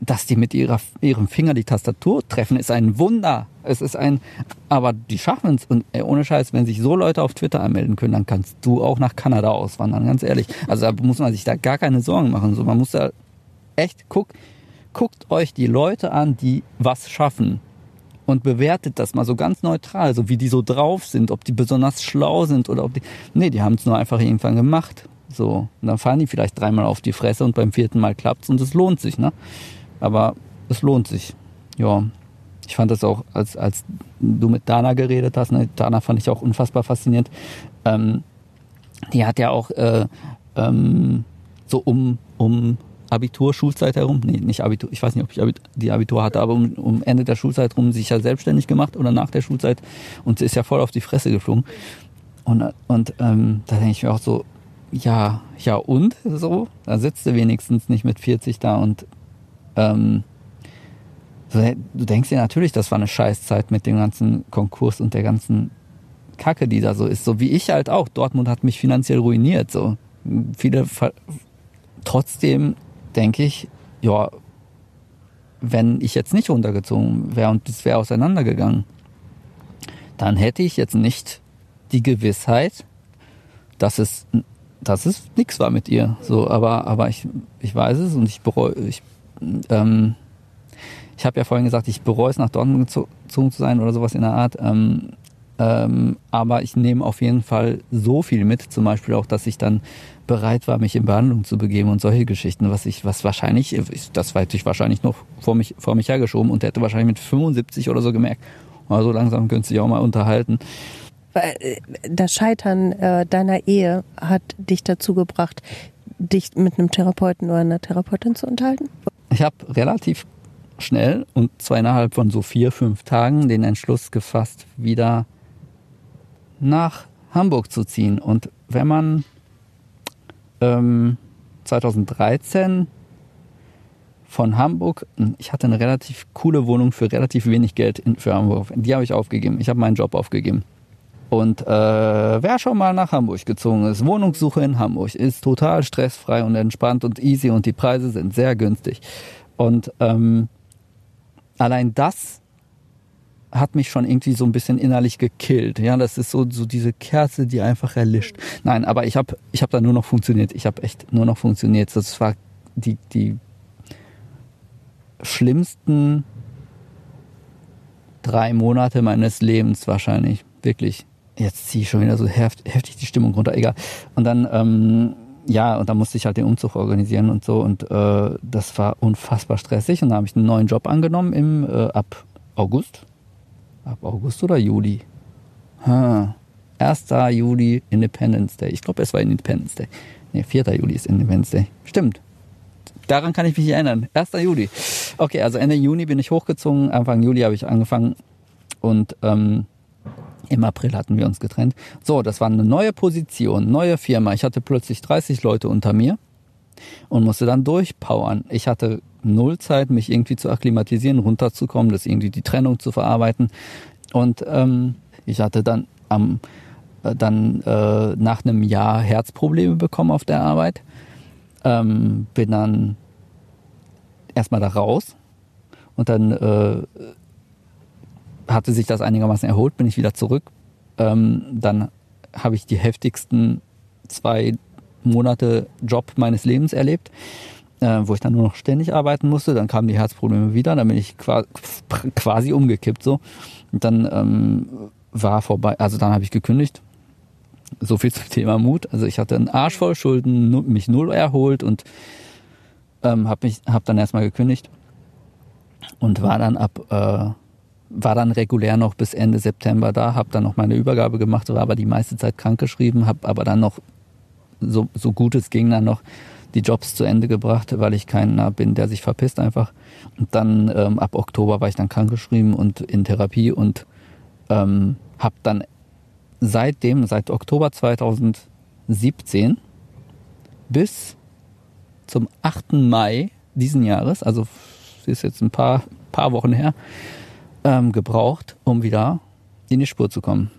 dass die mit ihrer, ihrem Finger die Tastatur treffen, ist ein Wunder. Es ist ein, aber die schaffen es. Und ey, ohne Scheiß, wenn sich so Leute auf Twitter anmelden können, dann kannst du auch nach Kanada auswandern, ganz ehrlich. Also da muss man sich da gar keine Sorgen machen. So, man muss da echt, guck, guckt euch die Leute an, die was schaffen. Und bewertet das mal so ganz neutral, so wie die so drauf sind, ob die besonders schlau sind oder ob die. Nee, die haben es nur einfach irgendwann gemacht. So. Und dann fahren die vielleicht dreimal auf die Fresse und beim vierten Mal klappt's und es lohnt sich, ne? Aber es lohnt sich. Ja. Ich fand das auch, als, als du mit Dana geredet hast, ne? Dana fand ich auch unfassbar faszinierend. Ähm, die hat ja auch äh, ähm, so um, um Abitur, Schulzeit herum, nee, nicht Abitur, ich weiß nicht, ob ich Abitur, die Abitur hatte, aber um, um Ende der Schulzeit rum sich ja selbstständig gemacht oder nach der Schulzeit und ist ja voll auf die Fresse geflogen. Und, und ähm, da denke ich mir auch so, ja, ja und so, da sitzt du wenigstens nicht mit 40 da und ähm, du denkst dir natürlich, das war eine Scheißzeit mit dem ganzen Konkurs und der ganzen Kacke, die da so ist. So wie ich halt auch. Dortmund hat mich finanziell ruiniert. So viele. Trotzdem denke ich, ja, wenn ich jetzt nicht runtergezogen wäre und es wäre auseinandergegangen, dann hätte ich jetzt nicht die Gewissheit, dass es, dass es nichts war mit ihr. So, aber, aber ich, ich weiß es und ich bereue, ich ähm, ich habe ja vorhin gesagt, ich bereue es, nach Dortmund gezogen zu sein oder sowas in der Art. Ähm, ähm, aber ich nehme auf jeden Fall so viel mit, zum Beispiel auch, dass ich dann bereit war, mich in Behandlung zu begeben und solche Geschichten, was ich, was wahrscheinlich, das hätte ich wahrscheinlich noch vor mich, vor mich hergeschoben und hätte wahrscheinlich mit 75 oder so gemerkt, mal so langsam könnte sich auch mal unterhalten. Äh, das Scheitern äh, deiner Ehe hat dich dazu gebracht, dich mit einem Therapeuten oder einer Therapeutin zu unterhalten? Ich habe relativ schnell und zwar innerhalb von so vier, fünf Tagen den Entschluss gefasst, wieder nach Hamburg zu ziehen. Und wenn man ähm, 2013 von Hamburg, ich hatte eine relativ coole Wohnung für relativ wenig Geld in, für Hamburg. Die habe ich aufgegeben. Ich habe meinen Job aufgegeben. Und äh, wer schon mal nach Hamburg gezogen ist, Wohnungssuche in Hamburg ist total stressfrei und entspannt und easy und die Preise sind sehr günstig. Und ähm, allein das hat mich schon irgendwie so ein bisschen innerlich gekillt. Ja, das ist so, so diese Kerze, die einfach erlischt. Nein, aber ich habe ich hab da nur noch funktioniert. Ich habe echt nur noch funktioniert. Das war die, die schlimmsten drei Monate meines Lebens wahrscheinlich. Wirklich. Jetzt ziehe ich schon wieder so heftig die Stimmung runter. Egal. Und dann ähm, ja, und da musste ich halt den Umzug organisieren und so. Und äh, das war unfassbar stressig. Und da habe ich einen neuen Job angenommen im äh, ab August. Ab August oder Juli? Ha. 1. Juli Independence Day. Ich glaube, es war Independence Day. Ne, 4. Juli ist Independence Day. Stimmt. Daran kann ich mich erinnern. 1. Juli. Okay, also Ende Juni bin ich hochgezogen. Anfang Juli habe ich angefangen. Und ähm, im April hatten wir uns getrennt. So, das war eine neue Position, neue Firma. Ich hatte plötzlich 30 Leute unter mir und musste dann durchpowern. Ich hatte null Zeit, mich irgendwie zu akklimatisieren, runterzukommen, das irgendwie die Trennung zu verarbeiten. Und ähm, ich hatte dann am äh, dann äh, nach einem Jahr Herzprobleme bekommen auf der Arbeit. Ähm, bin dann erstmal da raus und dann äh, hatte sich das einigermaßen erholt, bin ich wieder zurück. Ähm, dann habe ich die heftigsten zwei Monate Job meines Lebens erlebt, äh, wo ich dann nur noch ständig arbeiten musste. Dann kamen die Herzprobleme wieder, dann bin ich quasi umgekippt so. Und dann ähm, war vorbei, also dann habe ich gekündigt. So viel zum Thema Mut. Also ich hatte einen Arsch voll Schulden, mich null erholt und ähm, habe habe dann erstmal gekündigt und war dann ab äh, war dann regulär noch bis Ende September da, habe dann noch meine Übergabe gemacht, war aber die meiste Zeit krankgeschrieben, habe aber dann noch so, so gut es ging dann noch die Jobs zu Ende gebracht, weil ich keiner bin, der sich verpisst einfach. Und dann ähm, ab Oktober war ich dann krankgeschrieben und in Therapie und ähm, habe dann seitdem, seit Oktober 2017 bis zum 8. Mai diesen Jahres, also ist jetzt ein paar, paar Wochen her, ähm, gebraucht, um wieder in die Spur zu kommen.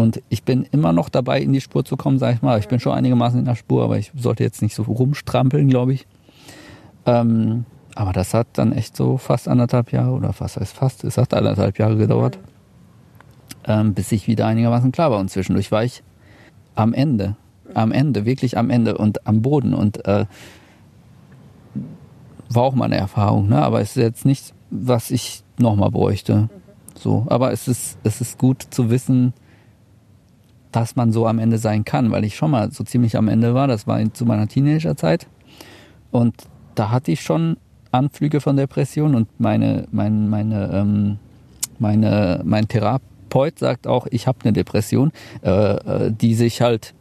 Und ich bin immer noch dabei, in die Spur zu kommen, sag ich mal. Ich bin schon einigermaßen in der Spur, aber ich sollte jetzt nicht so rumstrampeln, glaube ich. Ähm, aber das hat dann echt so fast anderthalb Jahre oder was heißt fast, es hat anderthalb Jahre gedauert, ähm, bis ich wieder einigermaßen klar war. Und zwischendurch war ich am Ende, am Ende, wirklich am Ende und am Boden und äh, war auch mal eine Erfahrung, ne? aber es ist jetzt nicht, was ich nochmal bräuchte. So, aber es ist, es ist gut zu wissen, dass man so am Ende sein kann, weil ich schon mal so ziemlich am Ende war. Das war zu meiner Teenagerzeit. Und da hatte ich schon Anflüge von Depression und meine, meine, meine, ähm, meine, mein Therapeut sagt auch, ich habe eine Depression, äh, äh, die sich halt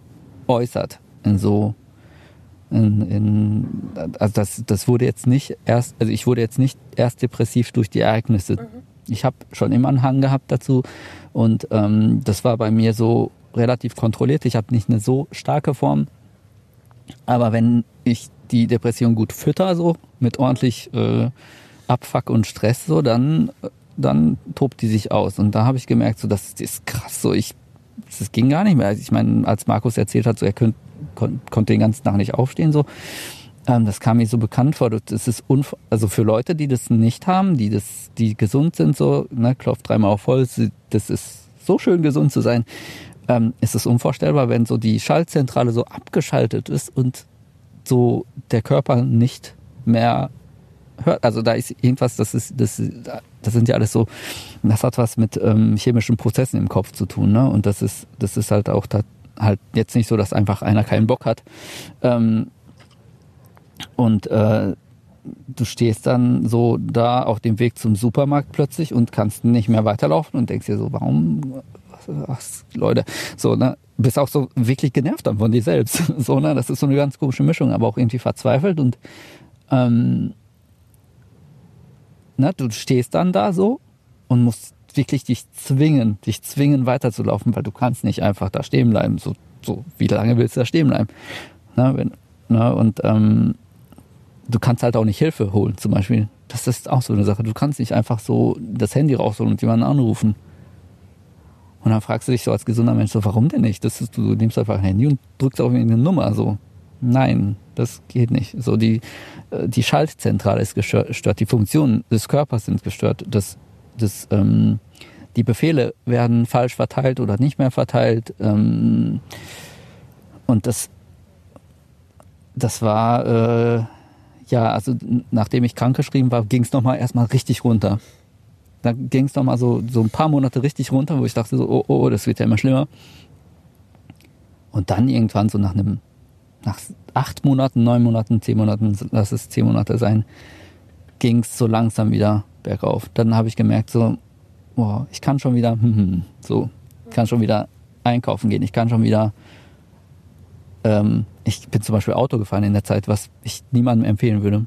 äußert in so in, in, also das, das wurde jetzt nicht erst, also ich wurde jetzt nicht erst depressiv durch die Ereignisse. Mhm. Ich habe schon immer einen Hang gehabt dazu und ähm, das war bei mir so relativ kontrolliert. Ich habe nicht eine so starke Form, aber wenn ich die Depression gut fütter, so mit ordentlich äh, Abfuck und Stress, so dann dann tobt die sich aus und da habe ich gemerkt, so das ist krass, so ich das ging gar nicht mehr. Ich meine, als Markus erzählt hat, so er könnte kon konnte den ganzen Tag nicht aufstehen, so. Ähm, das kam mir so bekannt vor. Das ist unv also für Leute, die das nicht haben, die das, die gesund sind, so, ne, klopft dreimal auf Holz, das ist so schön gesund zu sein, ähm, ist es unvorstellbar, wenn so die Schaltzentrale so abgeschaltet ist und so der Körper nicht mehr hört. Also da ist irgendwas, das ist, das, das sind ja alles so, das hat was mit ähm, chemischen Prozessen im Kopf zu tun, ne? Und das ist, das ist halt auch da halt jetzt nicht so, dass einfach einer keinen Bock hat. Ähm, und äh, du stehst dann so da auf dem Weg zum Supermarkt plötzlich und kannst nicht mehr weiterlaufen und denkst dir so, warum, ach, Leute, so, ne, bist auch so wirklich genervt dann von dir selbst. [laughs] So, ne, das ist so eine ganz komische Mischung, aber auch irgendwie verzweifelt und ähm, ne, du stehst dann da so und musst wirklich dich zwingen, dich zwingen weiterzulaufen, weil du kannst nicht einfach da stehen bleiben. So, so wie lange willst du da stehen bleiben? Na, wenn, na, und ähm, du kannst halt auch nicht Hilfe holen, zum Beispiel. Das ist auch so eine Sache. Du kannst nicht einfach so das Handy rausholen und jemanden anrufen. Und dann fragst du dich so als gesunder Mensch so, warum denn nicht? Das ist, du nimmst einfach ein Handy und drückst auf eine Nummer. So, nein, das geht nicht. So die äh, die Schaltzentrale ist gestört, die Funktionen des Körpers sind gestört. Das das ähm, die Befehle werden falsch verteilt oder nicht mehr verteilt. Ähm, und das, das war, äh, ja, also nachdem ich krankgeschrieben war, ging es nochmal erstmal richtig runter. Da ging es nochmal so, so ein paar Monate richtig runter, wo ich dachte so, oh, oh, das wird ja immer schlimmer. Und dann irgendwann so nach einem, nach acht Monaten, neun Monaten, zehn Monaten, lass es zehn Monate sein, ging es so langsam wieder bergauf. Dann habe ich gemerkt, so, boah, ich kann schon wieder, [laughs] hm, hm, so, ich kann schon wieder einkaufen gehen, ich kann schon wieder, ähm, ich bin zum Beispiel Auto gefahren in der Zeit, was ich niemandem empfehlen würde.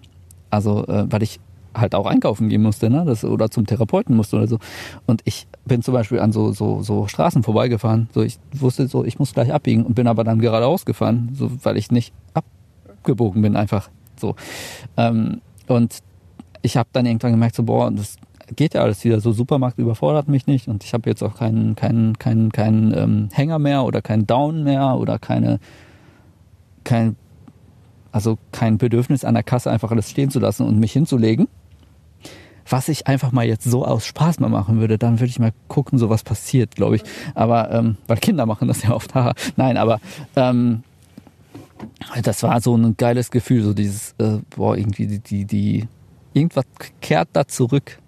Also, äh, weil ich halt auch einkaufen gehen musste, ne? Das, oder zum Therapeuten musste oder so. Und ich bin zum Beispiel an so, so, so Straßen vorbeigefahren. So, ich wusste so, ich muss gleich abbiegen und bin aber dann geradeaus gefahren, so, weil ich nicht abgebogen bin, einfach so. Ähm, und ich habe dann irgendwann gemerkt, so, boah, das geht ja alles wieder. So Supermarkt überfordert mich nicht und ich habe jetzt auch keinen keinen keinen keinen ähm, Hänger mehr oder keinen Down mehr oder keine kein also kein Bedürfnis an der Kasse einfach alles stehen zu lassen und mich hinzulegen. Was ich einfach mal jetzt so aus Spaß mal machen würde, dann würde ich mal gucken, so was passiert, glaube ich. Aber ähm, weil Kinder machen das ja oft. Nein, aber ähm, das war so ein geiles Gefühl, so dieses äh, boah irgendwie die die die irgendwas kehrt da zurück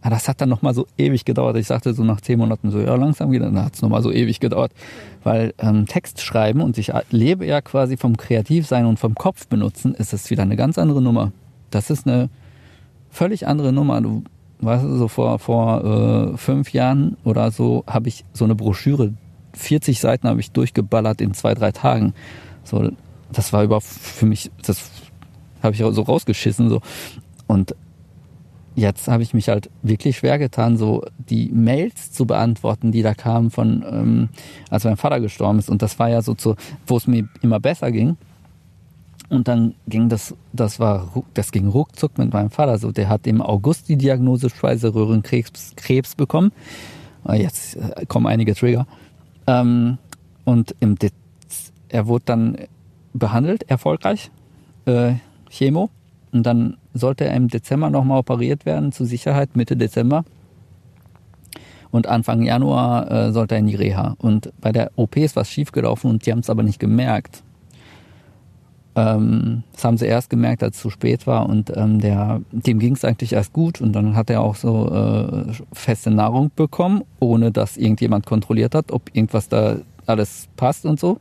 aber das hat dann nochmal so ewig gedauert. Ich sagte so nach zehn Monaten so, ja, langsam geht, dann hat es nochmal so ewig gedauert. Weil ähm, Text schreiben und ich lebe ja quasi vom Kreativsein und vom Kopf benutzen, ist das wieder eine ganz andere Nummer. Das ist eine völlig andere Nummer. Du weißt so vor, vor äh, fünf Jahren oder so habe ich so eine Broschüre, 40 Seiten habe ich durchgeballert in zwei, drei Tagen. So, das war überhaupt für mich, das habe ich so rausgeschissen. So. Und jetzt habe ich mich halt wirklich schwer getan, so die Mails zu beantworten, die da kamen von, ähm, als mein Vater gestorben ist. Und das war ja so zu, wo es mir immer besser ging. Und dann ging das, das war, das ging ruckzuck mit meinem Vater. So, der hat im August die Diagnose Speiseröhrenkrebs Krebs bekommen. Ah, jetzt äh, kommen einige Trigger. Ähm, und im Dez er wurde dann behandelt, erfolgreich, äh, Chemo. Und dann sollte er im Dezember nochmal operiert werden, zur Sicherheit, Mitte Dezember. Und Anfang Januar äh, sollte er in die Reha. Und bei der OP ist was schiefgelaufen und die haben es aber nicht gemerkt. Ähm, das haben sie erst gemerkt, als es zu spät war. Und ähm, der, dem ging es eigentlich erst gut. Und dann hat er auch so äh, feste Nahrung bekommen, ohne dass irgendjemand kontrolliert hat, ob irgendwas da alles passt und so.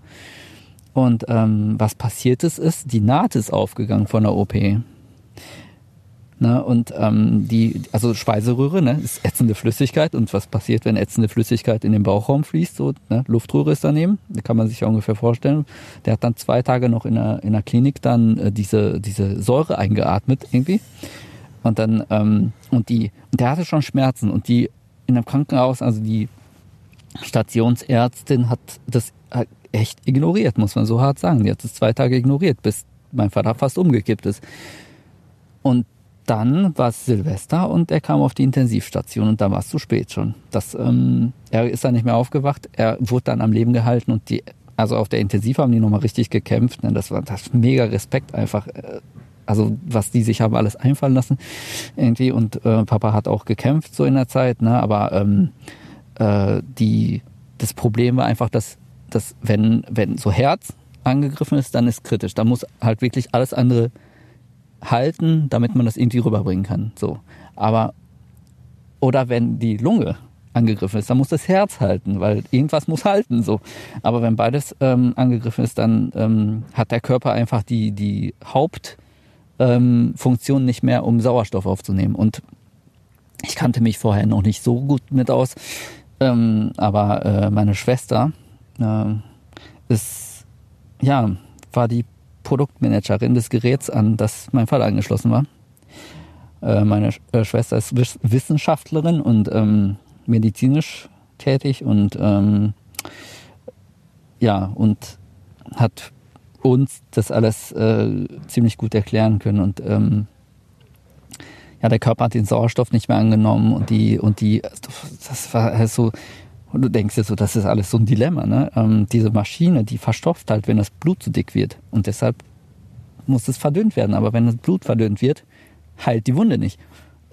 Und ähm, was passiert ist, ist, die Naht ist aufgegangen von der OP. Ne, und ähm, die, also Speiseröhre, ne, ist ätzende Flüssigkeit. Und was passiert, wenn ätzende Flüssigkeit in den Bauchraum fließt? So, ne, Luftröhre ist daneben. Da kann man sich ja ungefähr vorstellen. Der hat dann zwei Tage noch in der, in der Klinik dann äh, diese, diese Säure eingeatmet irgendwie. Und dann, ähm, und die, und der hatte schon Schmerzen. Und die in einem Krankenhaus, also die Stationsärztin hat das echt ignoriert, muss man so hart sagen. Die hat es zwei Tage ignoriert, bis mein Vater fast umgekippt ist. Und dann war es Silvester und er kam auf die Intensivstation und da war es zu spät schon. Das, ähm, er ist dann nicht mehr aufgewacht, er wurde dann am Leben gehalten und die, also auf der Intensiv haben die nochmal richtig gekämpft. Ne? Das war das mega Respekt einfach. Äh, also was die sich haben alles einfallen lassen irgendwie und äh, Papa hat auch gekämpft so in der Zeit, ne? aber ähm, äh, die, das Problem war einfach, dass, dass wenn, wenn so Herz angegriffen ist, dann ist kritisch. Da muss halt wirklich alles andere halten, damit man das irgendwie rüberbringen kann. So. Aber, oder wenn die Lunge angegriffen ist, dann muss das Herz halten, weil irgendwas muss halten. So. Aber wenn beides ähm, angegriffen ist, dann ähm, hat der Körper einfach die, die Hauptfunktion ähm, nicht mehr, um Sauerstoff aufzunehmen. Und ich kannte mich vorher noch nicht so gut mit aus, ähm, aber äh, meine Schwester äh, ist, ja, war die Produktmanagerin des Geräts an, das mein Vater angeschlossen war. Äh, meine äh, Schwester ist Wissenschaftlerin und ähm, medizinisch tätig und ähm, ja, und hat uns das alles äh, ziemlich gut erklären können und ähm, ja, der Körper hat den Sauerstoff nicht mehr angenommen und die und die das war halt so und du denkst dir so, das ist alles so ein Dilemma. Ne? Ähm, diese Maschine, die verstopft halt, wenn das Blut zu dick wird. Und deshalb muss es verdünnt werden. Aber wenn das Blut verdünnt wird, heilt die Wunde nicht.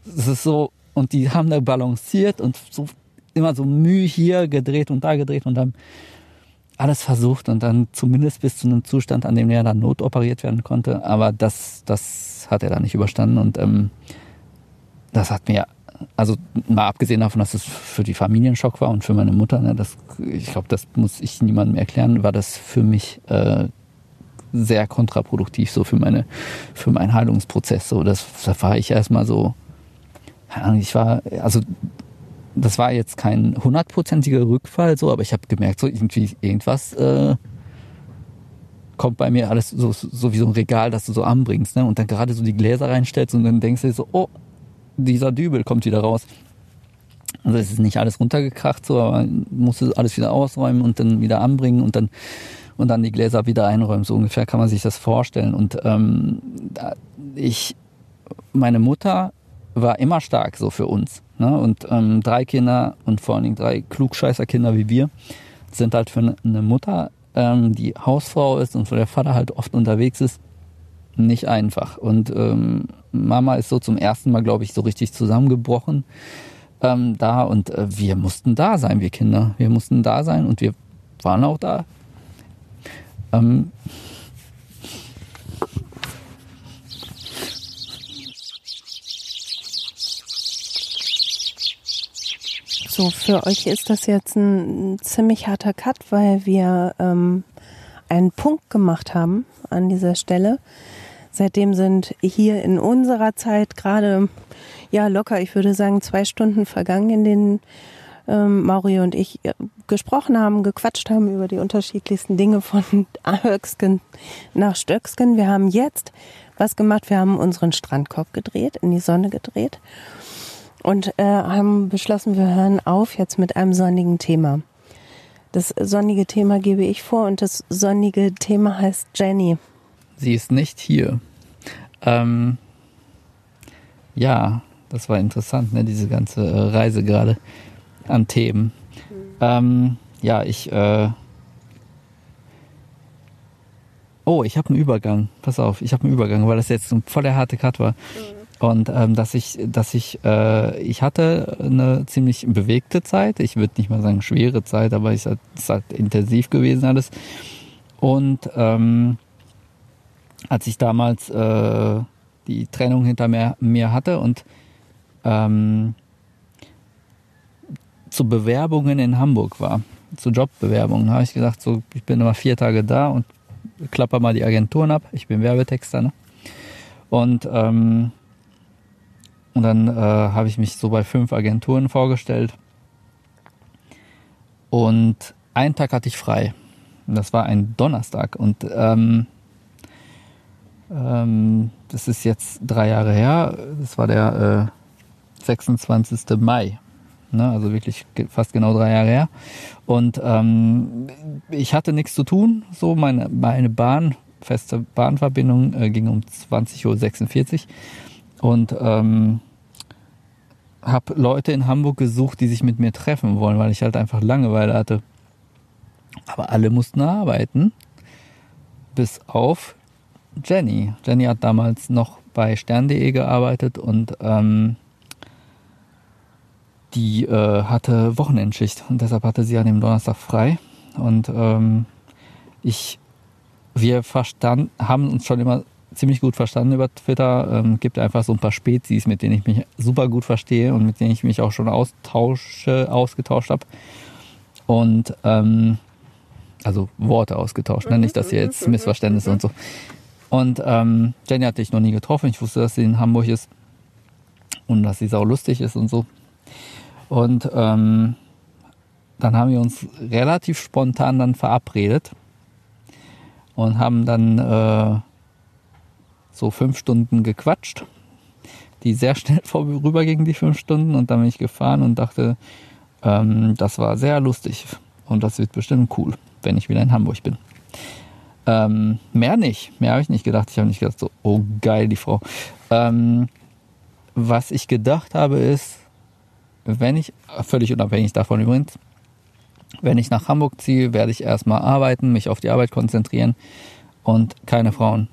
Es ist so, und die haben da balanciert und so immer so Mühe hier gedreht und da gedreht und dann alles versucht und dann zumindest bis zu einem Zustand, an dem er dann notoperiert werden konnte. Aber das, das hat er dann nicht überstanden und ähm, das hat mir also mal abgesehen davon, dass es für die Familienschock war und für meine Mutter, ne, das, ich glaube, das muss ich niemandem erklären, war das für mich äh, sehr kontraproduktiv so für meine für meinen Heilungsprozess. So, das, da war ich erstmal so, ich war also das war jetzt kein hundertprozentiger Rückfall, so, aber ich habe gemerkt, so irgendwie irgendwas äh, kommt bei mir alles so, so wie so ein Regal, das du so anbringst, ne? Und dann gerade so die Gläser reinstellst und dann denkst du so, oh, dieser Dübel kommt wieder raus. Also es ist nicht alles runtergekracht, so, aber musst du alles wieder ausräumen und dann wieder anbringen und dann und dann die Gläser wieder einräumen. So ungefähr kann man sich das vorstellen. Und ähm, ich, meine Mutter war immer stark so für uns. Ne? Und ähm, drei Kinder und vor allen Dingen drei Klugscheißer-Kinder wie wir sind halt für eine Mutter, ähm, die Hausfrau ist und wo der Vater halt oft unterwegs ist, nicht einfach. Und ähm, Mama ist so zum ersten Mal, glaube ich, so richtig zusammengebrochen ähm, da und äh, wir mussten da sein, wir Kinder. Wir mussten da sein und wir waren auch da. Ähm, So, für euch ist das jetzt ein ziemlich harter Cut, weil wir ähm, einen Punkt gemacht haben an dieser Stelle. Seitdem sind hier in unserer Zeit gerade, ja, locker, ich würde sagen, zwei Stunden vergangen, in denen ähm, Mauri und ich äh, gesprochen haben, gequatscht haben über die unterschiedlichsten Dinge von [laughs] Höcksken nach Stöcksken. Wir haben jetzt was gemacht. Wir haben unseren Strandkorb gedreht, in die Sonne gedreht und äh, haben beschlossen, wir hören auf jetzt mit einem sonnigen Thema. Das sonnige Thema gebe ich vor und das sonnige Thema heißt Jenny. Sie ist nicht hier. Ähm, ja, das war interessant, ne, diese ganze äh, Reise gerade an Themen. Mhm. Ähm, ja, ich, äh, oh, ich habe einen Übergang. Pass auf, ich habe einen Übergang, weil das jetzt ein voller harte Cut war. Mhm. Und ähm, dass ich, dass ich, äh, ich hatte eine ziemlich bewegte Zeit. Ich würde nicht mal sagen schwere Zeit, aber es ist halt intensiv gewesen alles. Und ähm, als ich damals äh, die Trennung hinter mir, mir hatte und ähm, zu Bewerbungen in Hamburg war, zu Jobbewerbungen, habe ich gesagt, so, ich bin immer vier Tage da und klapper mal die Agenturen ab. Ich bin Werbetexter, ne? Und, ähm, und dann äh, habe ich mich so bei fünf Agenturen vorgestellt. Und einen Tag hatte ich frei. Und das war ein Donnerstag. Und ähm, ähm, das ist jetzt drei Jahre her. Das war der äh, 26. Mai. Ne? Also wirklich fast genau drei Jahre her. Und ähm, ich hatte nichts zu tun. So, meine, meine Bahn, feste Bahnverbindung äh, ging um 20.46 Uhr. Und ähm, habe Leute in Hamburg gesucht, die sich mit mir treffen wollen, weil ich halt einfach Langeweile hatte. Aber alle mussten arbeiten, bis auf Jenny. Jenny hat damals noch bei stern.de gearbeitet und ähm, die äh, hatte Wochenendschicht und deshalb hatte sie an dem Donnerstag frei. Und ähm, ich, wir verstand, haben uns schon immer ziemlich gut verstanden über Twitter. Ähm, gibt einfach so ein paar Spezies, mit denen ich mich super gut verstehe und mit denen ich mich auch schon austausche, ausgetauscht habe. Und ähm, also Worte ausgetauscht, ne? nicht, dass hier jetzt Missverständnisse und so. Und ähm, Jenny hatte ich noch nie getroffen. Ich wusste, dass sie in Hamburg ist und dass sie sau lustig ist und so. Und ähm, dann haben wir uns relativ spontan dann verabredet und haben dann äh, so fünf Stunden gequatscht, die sehr [laughs] schnell vorübergingen, die fünf Stunden. Und dann bin ich gefahren und dachte, ähm, das war sehr lustig und das wird bestimmt cool, wenn ich wieder in Hamburg bin. Ähm, mehr nicht, mehr habe ich nicht gedacht. Ich habe nicht gedacht, so, oh geil, die Frau. Ähm, was ich gedacht habe, ist, wenn ich, völlig unabhängig davon übrigens, wenn ich nach Hamburg ziehe, werde ich erstmal arbeiten, mich auf die Arbeit konzentrieren und keine Frauen.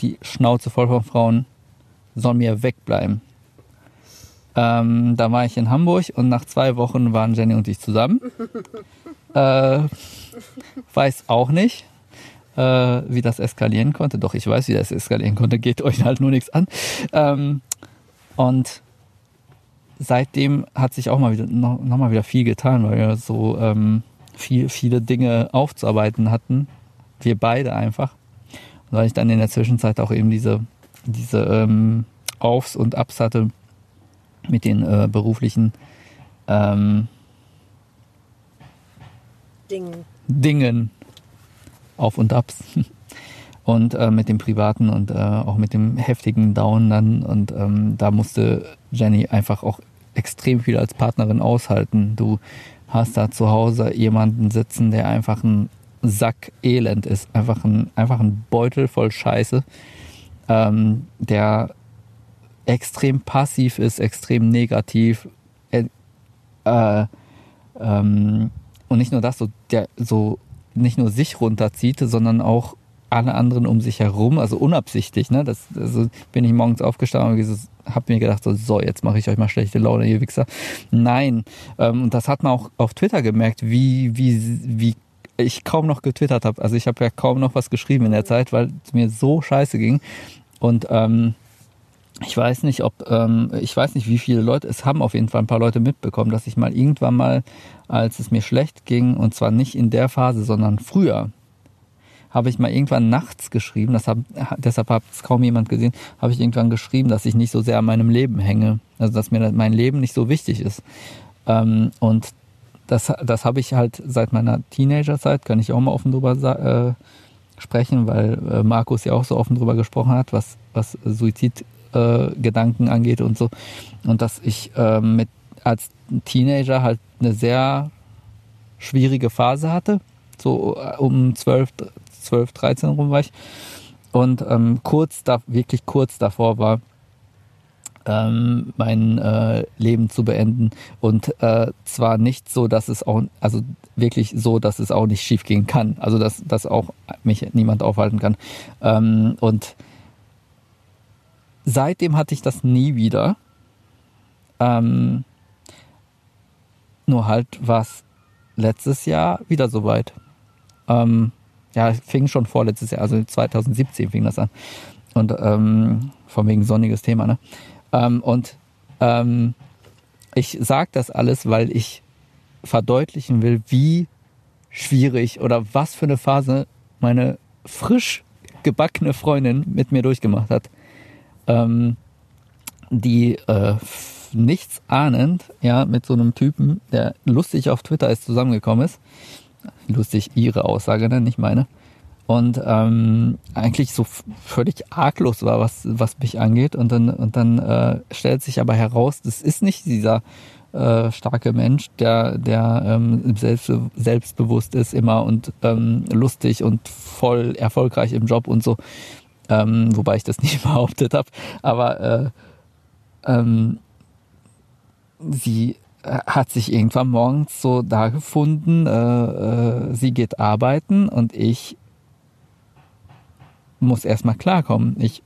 Die Schnauze voll von Frauen soll mir wegbleiben. Ähm, da war ich in Hamburg und nach zwei Wochen waren Jenny und ich zusammen. [laughs] äh, weiß auch nicht, äh, wie das eskalieren konnte. Doch, ich weiß, wie das eskalieren konnte. Geht euch halt nur nichts an. Ähm, und seitdem hat sich auch mal wieder noch, noch mal wieder viel getan, weil wir so ähm, viel, viele Dinge aufzuarbeiten hatten. Wir beide einfach. Und weil ich dann in der Zwischenzeit auch eben diese, diese ähm, Aufs und Ups hatte mit den äh, beruflichen ähm, Dingen. Dingen. Auf und Ups. [laughs] Und äh, mit dem privaten und äh, auch mit dem heftigen Down dann. Und ähm, da musste Jenny einfach auch extrem viel als Partnerin aushalten. Du hast da zu Hause jemanden sitzen, der einfach ein Sack Elend ist, einfach ein, einfach ein Beutel voll Scheiße, ähm, der extrem passiv ist, extrem negativ. Äh, äh, ähm, und nicht nur das, so, der so nicht nur sich runterzieht, sondern auch alle anderen um sich herum, also unabsichtlich. Ne? Das, also bin ich morgens aufgestanden und habe mir gedacht, so, so jetzt mache ich euch mal schlechte Laune, ihr Wichser. Nein, ähm, und das hat man auch auf Twitter gemerkt, wie, wie, wie ich kaum noch getwittert habe. Also ich habe ja kaum noch was geschrieben in der Zeit, weil es mir so scheiße ging. Und ähm, ich weiß nicht, ob, ähm, ich weiß nicht, wie viele Leute, es haben auf jeden Fall ein paar Leute mitbekommen, dass ich mal irgendwann mal, als es mir schlecht ging, und zwar nicht in der Phase, sondern früher, habe ich mal irgendwann nachts geschrieben, das hab, deshalb hat es kaum jemand gesehen, habe ich irgendwann geschrieben, dass ich nicht so sehr an meinem Leben hänge. Also dass mir mein Leben nicht so wichtig ist. Ähm, und das, das habe ich halt seit meiner Teenagerzeit, kann ich auch mal offen drüber äh, sprechen, weil äh, Markus ja auch so offen drüber gesprochen hat, was, was Suizidgedanken äh, angeht und so. Und dass ich äh, mit als Teenager halt eine sehr schwierige Phase hatte. So äh, um 12, 12, 13 rum war ich. Und ähm, kurz da, wirklich kurz davor war, ähm, mein äh, Leben zu beenden. Und äh, zwar nicht so, dass es auch, also wirklich so, dass es auch nicht schief gehen kann. Also dass, dass auch mich niemand aufhalten kann. Ähm, und seitdem hatte ich das nie wieder. Ähm, nur halt war es letztes Jahr wieder soweit. Ähm, ja, fing schon vorletztes Jahr, also 2017 fing das an. Und ähm, von wegen sonniges Thema, ne? Ähm, und ähm, ich sage das alles, weil ich verdeutlichen will, wie schwierig oder was für eine Phase meine frisch gebackene Freundin mit mir durchgemacht hat. Ähm, die äh, nichts ahnend, ja, mit so einem Typen, der lustig auf Twitter ist, zusammengekommen ist. Lustig ihre Aussage, ne, nicht meine und ähm, eigentlich so völlig arglos war, was, was mich angeht. Und dann, und dann äh, stellt sich aber heraus, das ist nicht dieser äh, starke Mensch, der, der ähm, selbst, selbstbewusst ist immer und ähm, lustig und voll erfolgreich im Job und so. Ähm, wobei ich das nicht [laughs] behauptet habe. Aber äh, ähm, sie äh, hat sich irgendwann morgens so da gefunden, äh, äh, sie geht arbeiten und ich muss erstmal klarkommen. Ich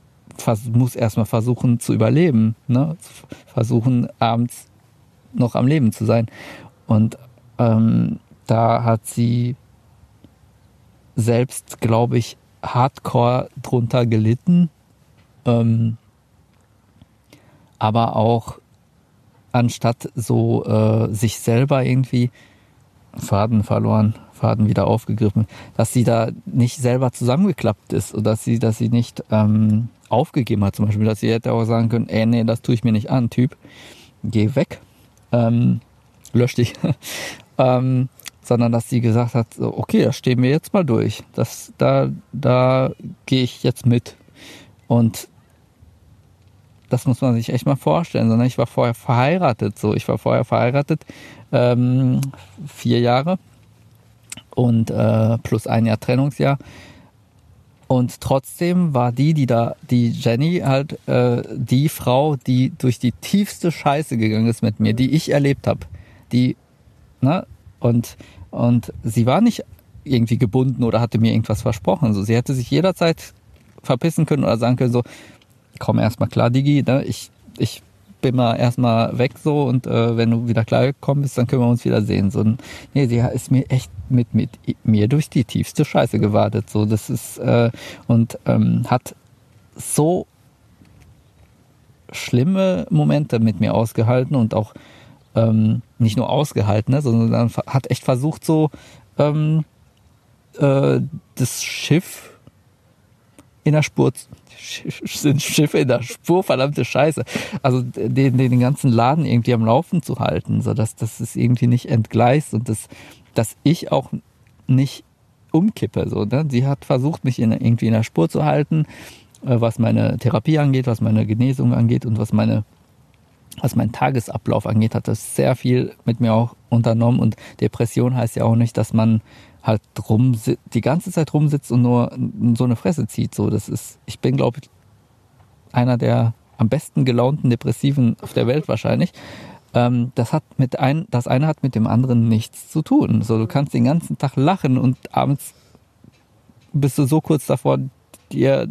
muss erstmal versuchen zu überleben, ne? versuchen abends noch am Leben zu sein. Und ähm, da hat sie selbst, glaube ich, hardcore drunter gelitten. Ähm, aber auch anstatt so äh, sich selber irgendwie Faden verloren, Faden wieder aufgegriffen, dass sie da nicht selber zusammengeklappt ist oder dass sie, dass sie nicht ähm, aufgegeben hat, zum Beispiel, dass sie hätte auch sagen können, ey, nee, das tue ich mir nicht an, Typ, geh weg, ähm, lösch dich, [laughs] ähm, sondern dass sie gesagt hat, so, okay, da stehen wir jetzt mal durch, das, da, da gehe ich jetzt mit und das muss man sich echt mal vorstellen, sondern ich war vorher verheiratet, so, ich war vorher verheiratet, ähm, vier Jahre und äh, plus ein Jahr Trennungsjahr. Und trotzdem war die, die da, die Jenny halt äh, die Frau, die durch die tiefste Scheiße gegangen ist mit mir, die ich erlebt habe. Die, ne, und, und sie war nicht irgendwie gebunden oder hatte mir irgendwas versprochen. So, sie hätte sich jederzeit verpissen können oder sagen können, so, komm erstmal klar, Digi, ne, ich, ich bin mal erstmal weg so und äh, wenn du wieder klar gekommen bist, dann können wir uns wieder sehen. So, nee, sie ist mir echt mit, mit mir durch die tiefste Scheiße gewartet. So, das ist äh, und ähm, hat so schlimme Momente mit mir ausgehalten und auch ähm, nicht nur ausgehalten, ne, sondern hat echt versucht, so ähm, äh, das Schiff in der Spur sind Schiffe in der Spur, verdammte Scheiße. Also den, den ganzen Laden irgendwie am Laufen zu halten, so dass das ist irgendwie nicht entgleist und das, dass ich auch nicht umkippe. So, ne? Sie hat versucht, mich in, irgendwie in der Spur zu halten, äh, was meine Therapie angeht, was meine Genesung angeht und was meine was meinen Tagesablauf angeht, hat das sehr viel mit mir auch unternommen. Und Depression heißt ja auch nicht, dass man halt drum die ganze Zeit rumsitzt und nur so eine Fresse zieht. So, das ist, ich bin, glaube ich, einer der am besten gelaunten Depressiven auf der Welt wahrscheinlich. Ähm, das hat mit ein, das eine hat mit dem anderen nichts zu tun. So, du kannst den ganzen Tag lachen und abends bist du so kurz davor, dir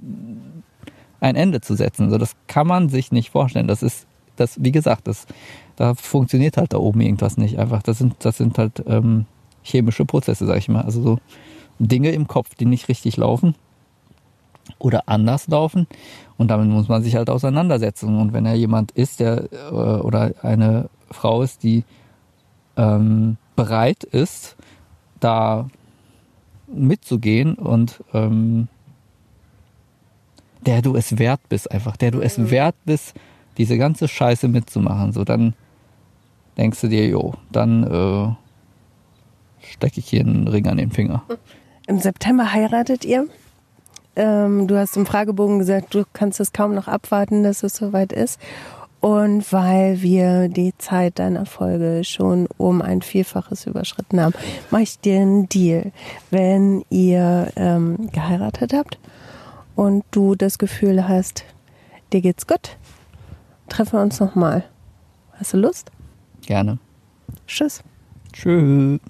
ein Ende zu setzen. So, das kann man sich nicht vorstellen. Das ist, das, wie gesagt, das, da funktioniert halt da oben irgendwas nicht. Einfach, das sind, das sind halt ähm, chemische Prozesse, sag ich mal. Also so Dinge im Kopf, die nicht richtig laufen oder anders laufen. Und damit muss man sich halt auseinandersetzen. Und wenn er jemand ist, der äh, oder eine Frau ist, die ähm, bereit ist, da mitzugehen und ähm, der du es wert bist, einfach, der du es wert bist, diese ganze Scheiße mitzumachen, so dann denkst du dir, jo, dann äh, stecke ich hier einen Ring an den Finger. Im September heiratet ihr. Ähm, du hast im Fragebogen gesagt, du kannst es kaum noch abwarten, dass es soweit ist. Und weil wir die Zeit deiner Folge schon um ein Vielfaches überschritten haben, mache ich dir einen Deal. Wenn ihr ähm, geheiratet habt und du das Gefühl hast, dir geht's gut treffen wir uns nochmal. Hast du Lust? Gerne. Tschüss. Tschüss.